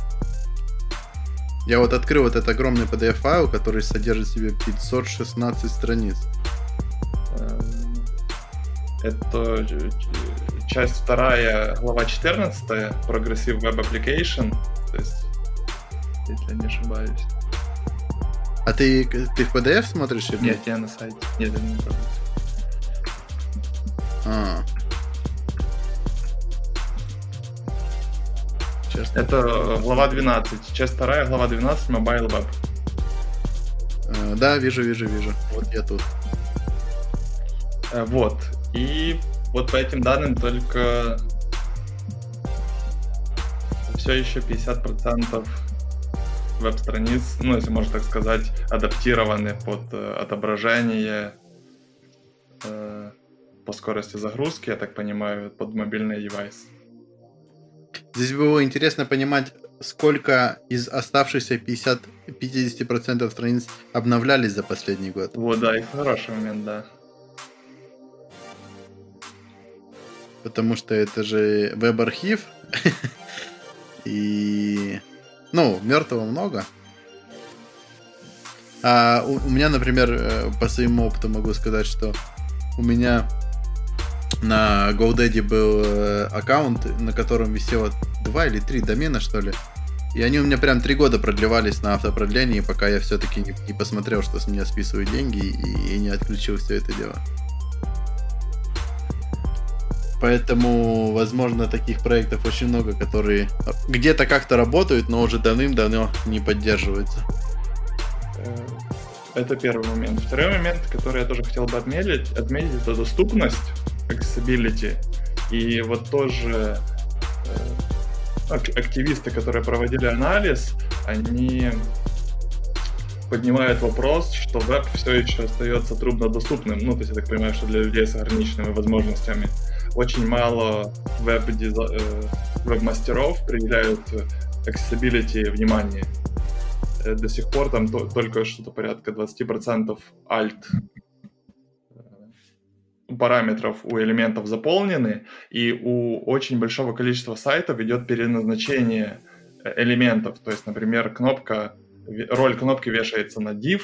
Я вот открыл вот этот огромный PDF-файл, который содержит в себе 516 страниц. Эм, Это ч- часть вторая, глава 14, Progressive Web Application. То есть, если я не ошибаюсь. А ты, ты в PDF смотришь? или Нет, я на сайте. Нет, я не правда. А. Честно. Это глава 12. Часть вторая, глава 12, Mobile Web. Э, Да, вижу, вижу, вижу. Вот я тут. Э, Вот. И вот по этим данным только все еще 50% веб-страниц, ну, если можно так сказать, адаптированы под э, отображение э, по скорости загрузки, я так понимаю, под мобильный девайс. Здесь было интересно понимать, сколько из оставшихся 50, 50% страниц обновлялись за последний год. Вот, да, и хороший момент, да. Потому что это же веб-архив. И... Ну, мертвого много. А у, у меня, например, э, по своему опыту могу сказать, что у меня на GoDaddy был э, аккаунт, на котором висело два или три домена, что ли. И они у меня прям три года продлевались на автопродлении, пока я все-таки не, не посмотрел, что с меня списывают деньги и, и не отключил все это дело. Поэтому, возможно, таких проектов очень много, которые где-то как-то работают, но уже давным-давно не поддерживаются. Э, это первый момент. Второй момент, который я тоже хотел бы отметить, отметить это доступность, accessibility. И вот тоже э, активисты, которые проводили анализ, они поднимают вопрос, что веб все еще остается труднодоступным. Ну, то есть я так понимаю, что для людей с ограниченными возможностями очень мало э, веб-мастеров проявляют accessibility внимание. Э, до сих пор там только что-то порядка 20% alt э, параметров у элементов заполнены, и у очень большого количества сайтов идет переназначение элементов. То есть, например, кнопка, роль кнопки вешается на div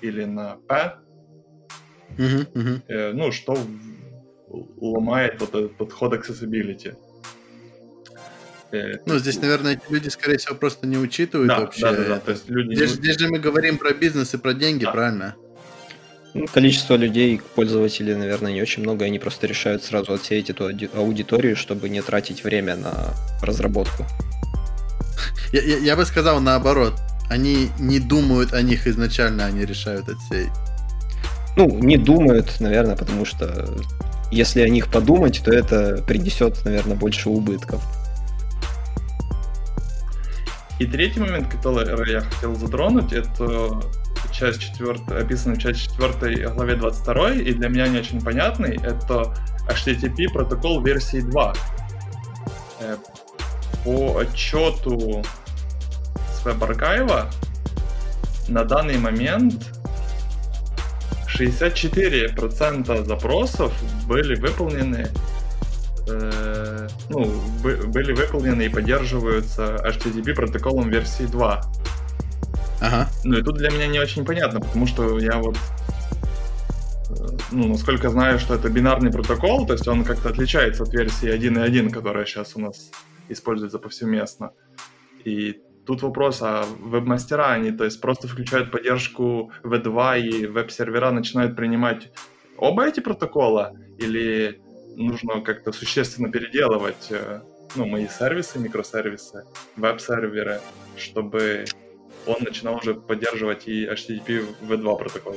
или на p, uh-huh, uh-huh. ну, что ломает вот этот подход accessibility. Э, ну, здесь, наверное, эти люди, скорее всего, просто не учитывают да, вообще. Да, да, да. То есть люди здесь, не... здесь же мы говорим про бизнес и про деньги, да. правильно? Ну, количество людей, пользователей, наверное, не очень много, они просто решают сразу отсеять эту аудиторию, чтобы не тратить время на разработку. Я, я, я бы сказал наоборот. Они не думают о них изначально, они решают отсеять. Ну, не думают, наверное, потому что если о них подумать, то это принесет, наверное, больше убытков. И третий момент, который я хотел затронуть, это часть четвертая, описанная в части 4 главе 22, и для меня не очень понятный, это HTTP протокол версии 2. Э, по отчету с веб-архива на данный момент 64% запросов были выполнены э, ну, были выполнены и поддерживаются HTTP протоколом версии 2. Ага. Ну и тут для меня не очень понятно, потому что я вот э, ну, насколько знаю, что это бинарный протокол, то есть он как-то отличается от версии 1.1, которая сейчас у нас используется повсеместно. И тут вопрос, а веб-мастера, они то есть просто включают поддержку V2 и веб-сервера начинают принимать оба эти протокола, или нужно как-то существенно переделывать э, ну, мои сервисы, микросервисы, веб-серверы, чтобы он начинал уже поддерживать и HTTP V2 протокол.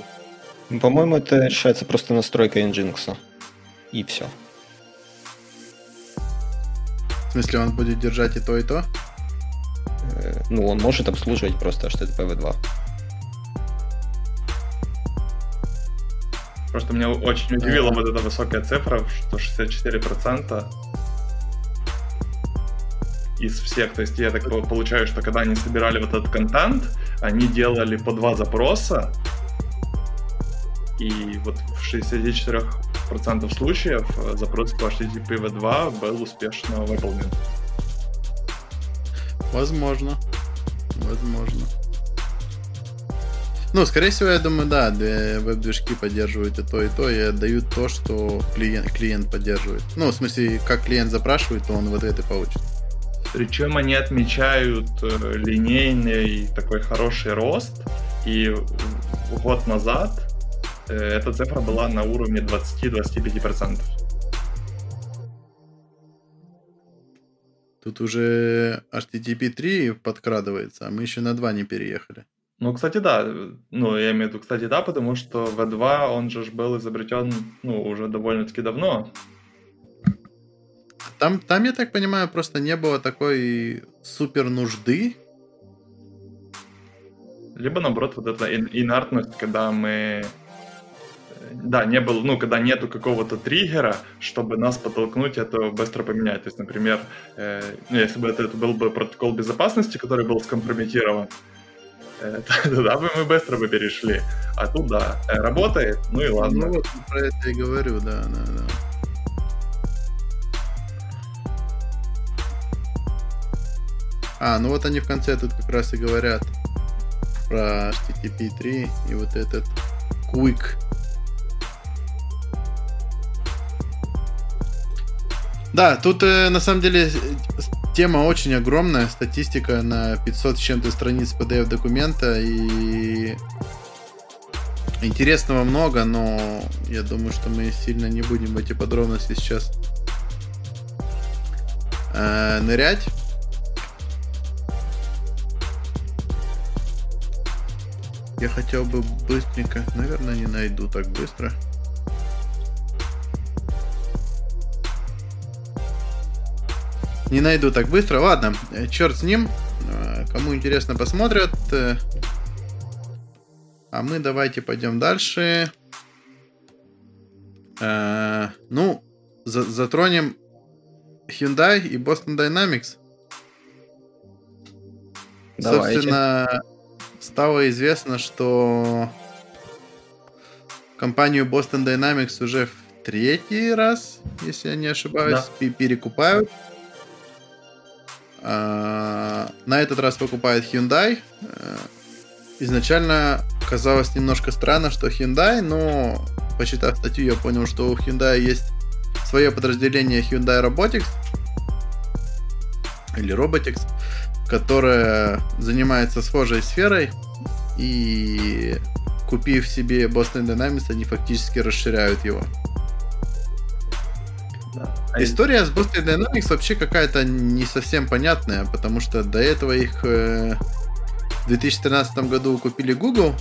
Ну, по-моему, это решается просто настройкой Nginx. И все. В смысле, он будет держать и то, и то? Ну, он может обслуживать просто HTTP V2. Просто меня очень удивила вот эта высокая цифра, что 64% из всех. То есть я так получаю, что когда они собирали вот этот контент, они делали по два запроса, и вот в 64% случаев э, запрос по HTTP V2 был успешно выполнен. Возможно. Возможно. Ну, скорее всего, я думаю, да, веб-движки поддерживают и то, и то, и отдают то, что клиент, клиент поддерживает. Ну, в смысле, как клиент запрашивает, то он вот это получит. Причем они отмечают э, линейный такой хороший рост, и год назад э, эта цифра была на уровне 20-25%. Тут уже HTTP 3 подкрадывается, а мы еще на 2 не переехали. Ну, кстати, да. Ну, я имею в виду, кстати, да, потому что V2, он же был изобретен, ну, уже довольно-таки давно. Там, там, я так понимаю, просто не было такой супер нужды. Либо, наоборот, вот эта инартность, когда мы да, не было, ну, когда нету какого-то триггера, чтобы нас подтолкнуть это быстро поменять. То есть, например, э, если бы это, это был бы протокол безопасности, который был скомпрометирован, э, тогда бы мы быстро бы перешли. А тут, да, э, работает, ну и ладно. Ну вот про это и говорю, да, да, да. А, ну вот они в конце тут как раз и говорят про HTTP 3 и вот этот Quick Да, тут э, на самом деле тема очень огромная, статистика на 500 с чем-то страниц PDF документа и интересного много, но я думаю, что мы сильно не будем в эти подробности сейчас э, нырять. Я хотел бы быстренько, наверное, не найду так быстро. Не найду так быстро. Ладно, э, черт с ним. Э, кому интересно, посмотрят. Э, а мы давайте пойдем дальше. Ну, затронем Hyundai и Boston Dynamics. Давайте. Собственно, стало известно, что компанию Boston Dynamics уже в третий раз, если я не ошибаюсь, да. перекупают. А, на этот раз покупает Hyundai. Э, изначально казалось немножко странно, что Hyundai, но почитав статью, я понял, что у Hyundai есть свое подразделение Hyundai Robotics или Robotics, которое занимается схожей сферой и купив себе Boston Dynamics, они фактически расширяют его. А История с Boston Dynamics вообще какая-то не совсем понятная, потому что до этого их э, в 2013 году купили Google,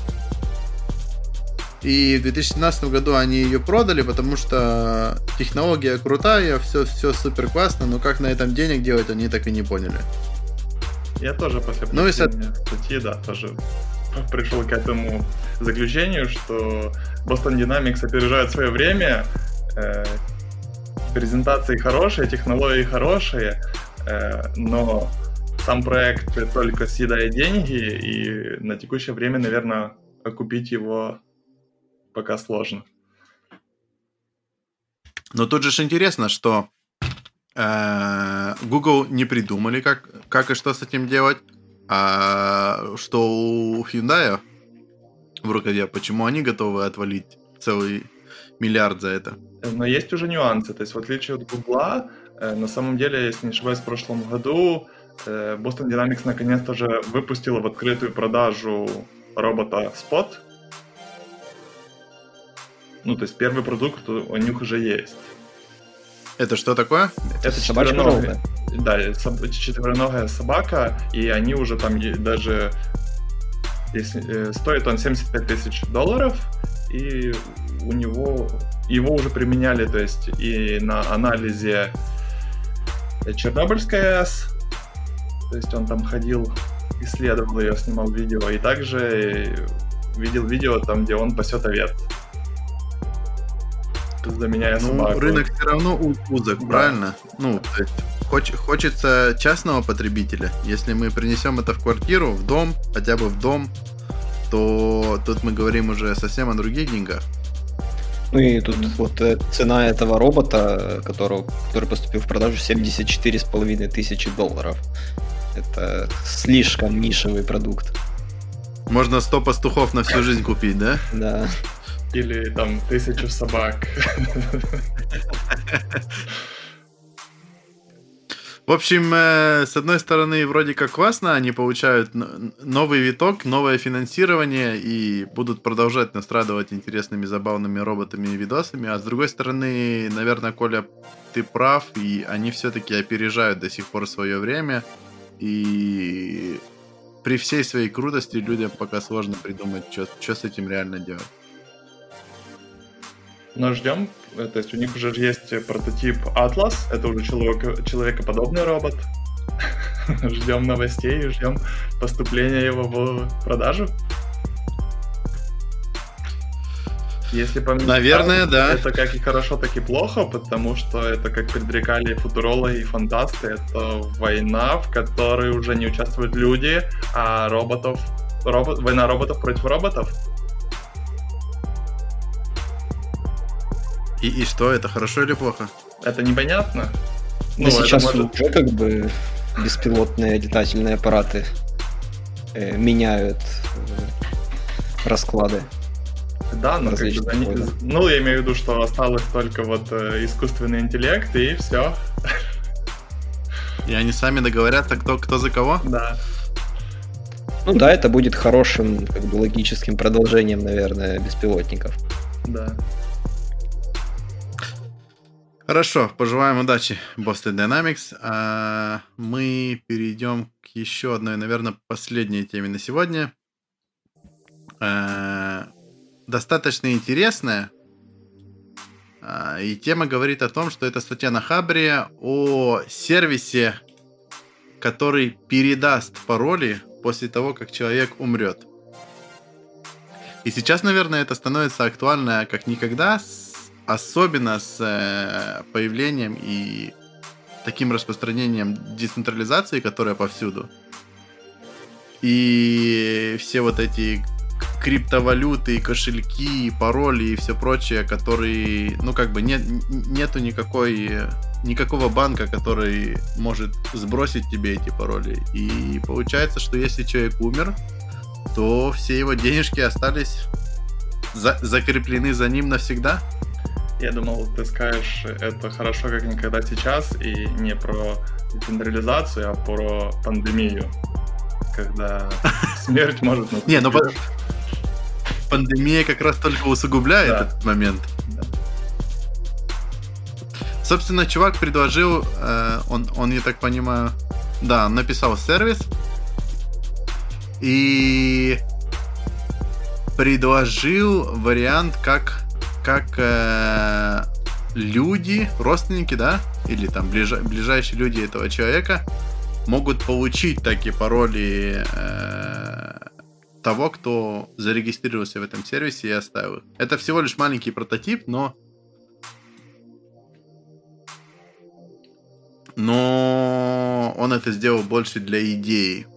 и в 2017 году они ее продали, потому что технология крутая, все, все супер классно, но как на этом денег делать, они так и не поняли. Я тоже после ну, и статьи, да, тоже пришел к этому заключению, что Boston Dynamics опережает свое время, э, презентации хорошие, технологии хорошие, э, но сам проект только съедает деньги, и на текущее время, наверное, окупить его пока сложно. Но тут же интересно, что э, Google не придумали, как, как и что с этим делать, а что у Hyundai в рукаве, почему они готовы отвалить целый миллиард за это. Но есть уже нюансы. То есть, в отличие от Гугла, э, на самом деле, если не ошибаюсь, в прошлом году э, Boston Dynamics наконец-то же выпустила в открытую продажу робота Spot. Ну, то есть первый продукт у них уже есть. Это что такое? Это четвероногая. Да, четвероногая собака, и они уже там даже если, э, стоит он 75 тысяч долларов, и у него его уже применяли, то есть и на анализе Чернобыльской АЭС, то есть он там ходил, исследовал ее, снимал видео, и также видел видео там, где он пасет овец. Заменяя ну, собаку. рынок все равно узок, да. правильно? Ну, то есть хоч, хочется частного потребителя. Если мы принесем это в квартиру, в дом, хотя бы в дом, то тут мы говорим уже совсем о других деньгах. Ну и тут вот э, цена этого робота, которого, который поступил в продажу, 74,5 тысячи долларов. Это слишком нишевый продукт. Можно 100 пастухов на всю жизнь купить, да? Да. Или там тысячу собак. В общем, э, с одной стороны, вроде как классно, они получают новый виток, новое финансирование и будут продолжать настрадывать интересными, забавными роботами и видосами. А с другой стороны, наверное, Коля, ты прав, и они все-таки опережают до сих пор свое время. И при всей своей крутости людям пока сложно придумать, что с этим реально делать. Но ждем, э, то есть у них уже есть прототип Atlas, это уже человек, человекоподобный робот. ждем новостей, ждем поступления его в продажу. Если по мне Наверное, да. Это как и хорошо, так и плохо, потому что это, как предрекали футурологи и фантасты, это война, в которой уже не участвуют люди, а роботов... Робот, война роботов против роботов. И, и что, это хорошо или плохо? Это непонятно. Ну, это сейчас может- уже как бы беспилотные летательные аппараты э, меняют э, расклады. Да, но как бы они-. Ну, я имею в виду, что осталось только вот э, искусственный интеллект, и все. И они сами договорятся, кто, кто за кого? Да. Ну да, это будет хорошим, как бы логическим продолжением, наверное, беспилотников. Да. Хорошо, пожелаем удачи Boston Dynamics. А мы перейдем к еще одной, наверное, последней теме на сегодня. А, достаточно интересная. А, и тема говорит о том, что это статья на Хабре о сервисе, который передаст пароли после того, как человек умрет. И сейчас, наверное, это становится актуально как никогда, с- особенно с э, появлением и таким распространением децентрализации, которая повсюду. И все вот эти криптовалюты, и кошельки, и пароли и все прочее, которые, ну как бы нет, нету никакой никакого банка, который может сбросить тебе эти пароли. И получается, что если человек умер, то все его денежки остались за- закреплены за ним навсегда. Я думал, ты скажешь, это хорошо как никогда сейчас, и не про децентрализацию, а про пандемию. Когда смерть может. Не, ну пандемия как раз только усугубляет этот момент. Собственно, чувак предложил, э, он, он, я так понимаю, да, написал сервис и предложил вариант, как, как э, люди, родственники, да, или там ближа- ближайшие люди этого человека могут получить такие пароли э, того, кто зарегистрировался в этом сервисе и оставил их. Это всего лишь маленький прототип, но но он это сделал больше для идеи.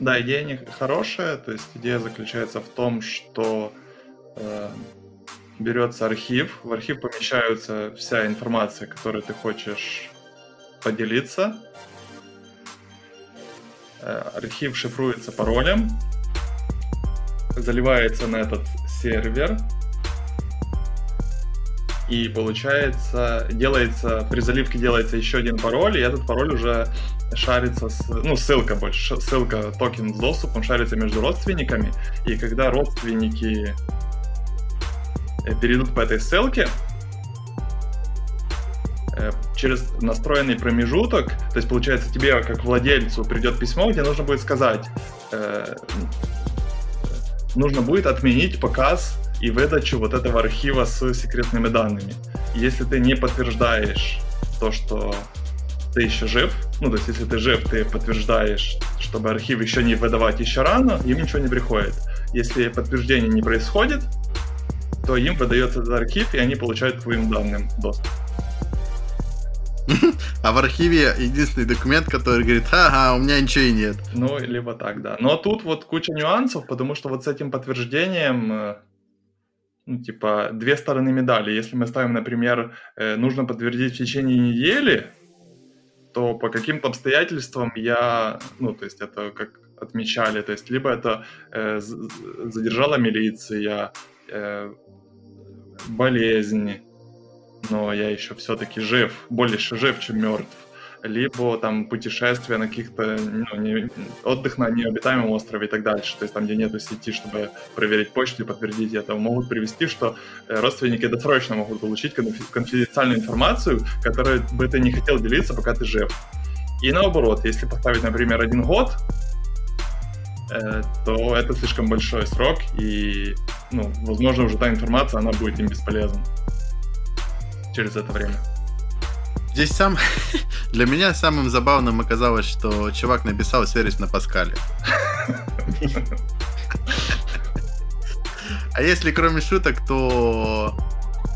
Да, идея не хорошая. То есть идея заключается в том, что э, берется архив, в архив помещаются вся информация, которой ты хочешь поделиться. Э, архив шифруется паролем, заливается на этот сервер, и получается, делается, при заливке делается еще один пароль, и этот пароль уже шарится, с, ну, ссылка больше, ссылка, токен с доступом шарится между родственниками, и когда родственники перейдут по этой ссылке, э, через настроенный промежуток, то есть, получается, тебе, как владельцу, придет письмо, где нужно будет сказать, э, нужно будет отменить показ и выдачу вот этого архива с секретными данными. Если ты не подтверждаешь то, что ты еще жив, ну, то есть, если ты жив, ты подтверждаешь, чтобы архив еще не выдавать еще рано, им ничего не приходит. Если подтверждение не происходит, то им выдается этот архив, и они получают к твоим данным доступ. А в архиве единственный документ, который говорит, ага, у меня ничего и нет. Ну, либо так, да. Но тут вот куча нюансов, потому что вот с этим подтверждением, э, ну, типа, две стороны медали. Если мы ставим, например, э, нужно подтвердить в течение недели, то по каким-то обстоятельствам я, ну, то есть это как отмечали, то есть либо это э, задержала милиция, э, болезнь, но я еще все-таки жив, больше жив, чем мертв либо там путешествие на каких-то, ну, не- отдых на необитаемом острове и так дальше, то есть там, где нету сети, чтобы проверить почту и подтвердить это, могут привести, что э, родственники досрочно могут получить конфи- конфиденциальную информацию, которой бы ты не хотел делиться, пока ты жив. И наоборот, если поставить, например, один год, то это слишком большой срок, и, ну, возможно, уже та информация, она будет им бесполезна через это время. Здесь сам... Для меня самым забавным оказалось, что чувак написал сервис на Паскале. А если кроме шуток, то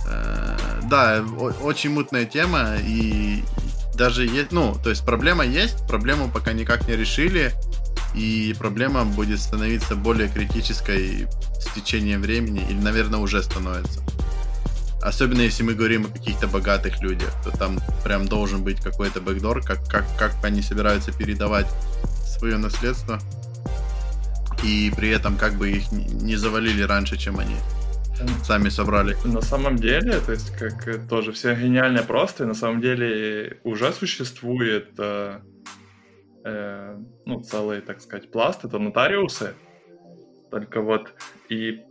э, да, очень мутная тема, и даже есть, ну, то есть проблема есть, проблему пока никак не решили, и проблема будет становиться более критической с течением времени, или, наверное, уже становится. Особенно если мы говорим о каких-то богатых людях, то там прям должен быть какой-то бэкдор, как, как, как они собираются передавать свое наследство, и при этом как бы их не завалили раньше, чем они сами собрали. На самом деле, то есть как э, тоже все гениальное просто, и на самом деле уже существует э, э, ну, целый, так сказать, пласт, это нотариусы. Только вот и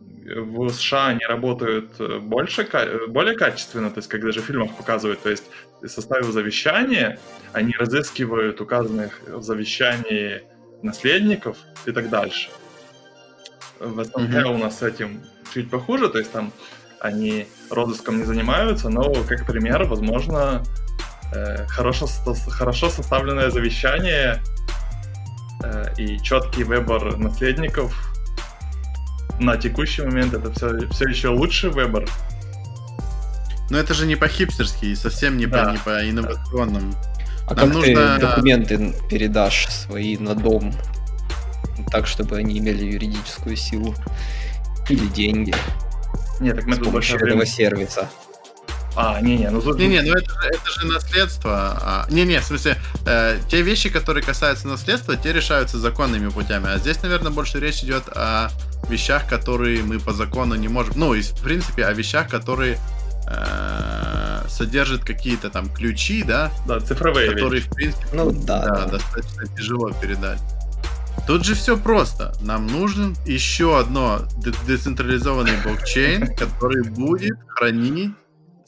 в США они работают больше, более качественно, то есть как даже в фильмах показывают, то есть составив завещание, они разыскивают указанных в завещании наследников и так дальше. В СНГ mm-hmm. у нас с этим чуть похуже, то есть там они розыском не занимаются, но, как пример, возможно, э, хорошо, хорошо составленное завещание э, и четкий выбор наследников на текущий момент это все, все еще лучший выбор. Но это же не по-хипстерски совсем не, да. по, не по инновационным. А Нам как нужно... ты документы передашь свои на дом так, чтобы они имели юридическую силу или деньги. Нет, так мы с помощью этого время... сервиса. А, не-не, ну тут... Не-не, ну это, это же наследство. А, не-не, в смысле, э, те вещи, которые касаются наследства, те решаются законными путями. А здесь, наверное, больше речь идет о вещах, которые мы по закону не можем... Ну, и, в принципе, о вещах, которые э, содержат какие-то там ключи, да? Да, цифровые Которые, вещи. в принципе, ну, да, да, да, достаточно тяжело передать. Тут же все просто. Нам нужен еще одно децентрализованный блокчейн, который будет хранить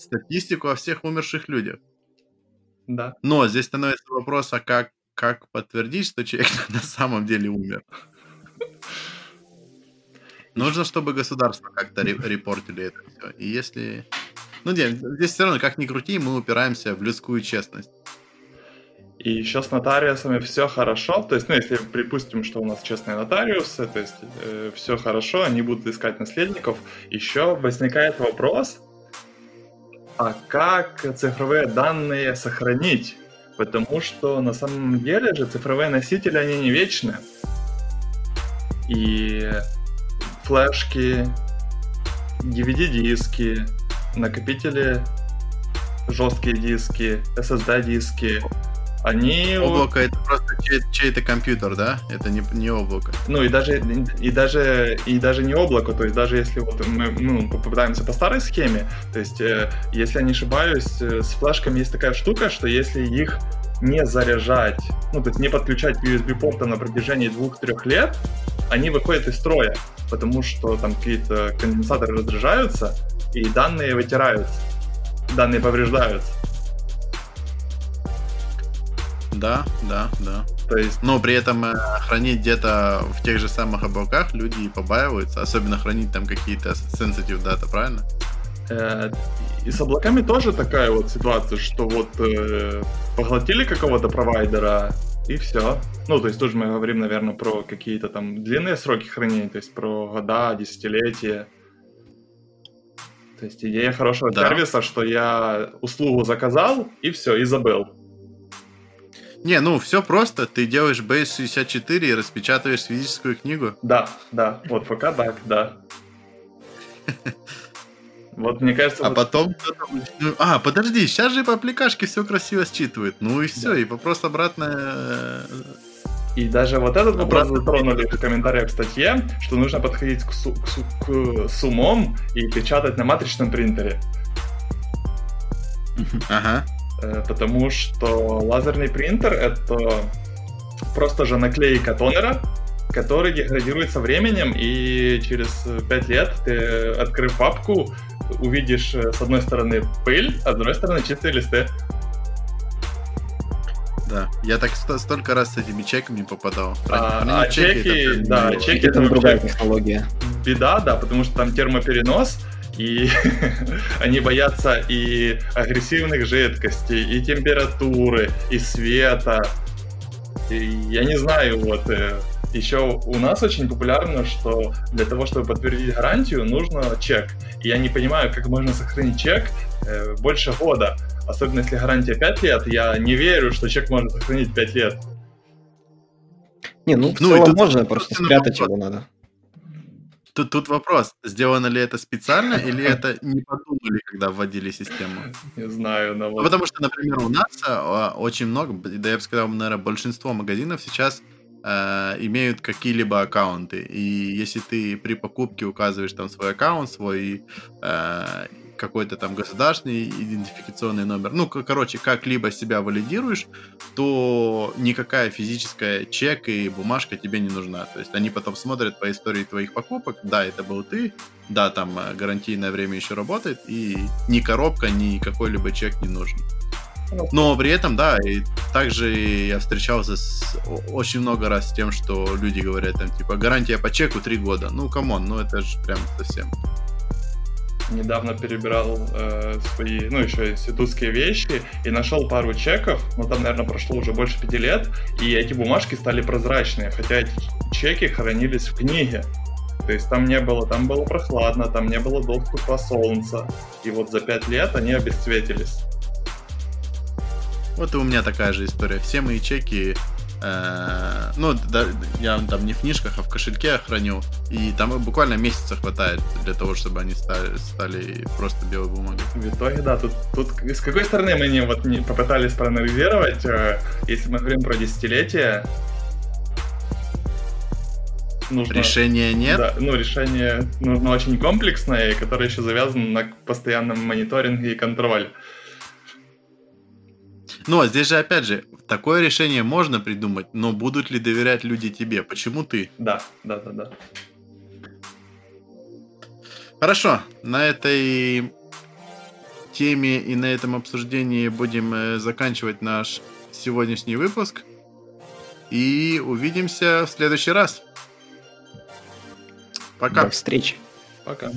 статистику о всех умерших людях. Да. Но здесь становится вопрос, а как, как подтвердить, что человек на самом деле умер? Нужно, чтобы государство как-то репортили это все. И если... Ну, нет, здесь все равно, как ни крути, мы упираемся в людскую честность. И еще с нотариусами все хорошо. То есть, ну, если припустим, что у нас честные нотариусы, то есть э, все хорошо, они будут искать наследников, еще возникает вопрос, а как цифровые данные сохранить? Потому что на самом деле же цифровые носители, они не вечны. И флешки, DVD-диски, накопители, жесткие диски, SSD-диски, они... Облако это просто чей- чей-то компьютер, да? Это не, не облако. Ну и даже, и даже и даже не облако, то есть даже если вот мы ну, попытаемся по старой схеме, то есть э, если я не ошибаюсь, э, с флешками есть такая штука, что если их не заряжать, ну то есть не подключать к USB-портам на протяжении двух-трех лет, они выходят из строя, потому что там какие-то конденсаторы раздражаются и данные вытираются, данные повреждаются. Да, да, да. То есть, но при этом э, хранить где-то в тех же самых облаках люди побаиваются, особенно хранить там какие-то sensitive дата, правильно? Э, и с облаками тоже такая вот ситуация, что вот э, поглотили какого-то провайдера, и все. Ну, то есть тоже мы говорим, наверное, про какие-то там длинные сроки хранения, то есть про года, десятилетия. То есть идея хорошего да. сервиса, что я услугу заказал, и все, и забыл. Не, ну все просто. Ты делаешь Base 64 и распечатываешь физическую книгу. Да, да. Вот пока так, да. Вот мне кажется... А вот... потом... А, подожди, сейчас же по аппликашке все красиво считывает. Ну и все, да. и вопрос обратно... Э, и даже вот этот вопрос затронули в комментариях в статье, что нужно подходить к, су- к, су- к суммам и печатать на матричном принтере. Ага. Э, потому что лазерный принтер — это просто же наклейка тонера, который деградируется временем, и через 5 лет ты, открыв папку, увидишь э, с одной стороны пыль, а с другой стороны чистые листы. Да, я так столько раз с этими чеками попадал. А, а чеки, чеки это, да, чеки это, это другая технология. Беда, да, потому что там термоперенос, и они боятся и агрессивных жидкостей, и температуры, и света. И я не знаю, вот, э, Еще у нас очень популярно, что для того, чтобы подтвердить гарантию, нужно чек. И я не понимаю, как можно сохранить чек э, больше года. Особенно если гарантия 5 лет, я не верю, что чек можно сохранить 5 лет. Не, ну в ну, целом можно, просто спрятать его надо. Тут, тут вопрос, сделано ли это специально или это не подумали, когда вводили систему? Не знаю, но вот... ну, Потому что, например, у нас а, очень много, да я бы сказал, наверное, большинство магазинов сейчас э, имеют какие-либо аккаунты. И если ты при покупке указываешь там свой аккаунт, свой э, какой-то там государственный идентификационный номер, ну, короче, как-либо себя валидируешь, то никакая физическая чек и бумажка тебе не нужна. То есть они потом смотрят по истории твоих покупок, да, это был ты, да, там э, гарантийное время еще работает, и ни коробка, ни какой-либо чек не нужен. Но при этом, да, и также я встречался с, очень много раз с тем, что люди говорят там, типа, гарантия по чеку 3 года. Ну, come on, ну это же прям совсем недавно перебирал э, свои, ну, еще институтские вещи и нашел пару чеков, ну, там, наверное, прошло уже больше пяти лет, и эти бумажки стали прозрачные, хотя эти чеки хранились в книге. То есть там не было, там было прохладно, там не было доступа солнца. И вот за пять лет они обесцветились. Вот и у меня такая же история. Все мои чеки ну, да, я там не в книжках, а в кошельке храню. И там буквально месяца хватает для того, чтобы они стали, стали просто белой бумагой. В итоге, да, тут, тут с какой стороны мы не, вот, не попытались проанализировать, э, если мы говорим про десятилетие, нужно... Решения нет? Да, ну, решение нужно очень комплексное, которое еще завязано на постоянном мониторинге и контроле. Ну, а здесь же, опять же, такое решение можно придумать, но будут ли доверять люди тебе? Почему ты? Да, да, да, да. Хорошо, на этой теме и на этом обсуждении будем э, заканчивать наш сегодняшний выпуск. И увидимся в следующий раз. Пока. До встречи. Пока.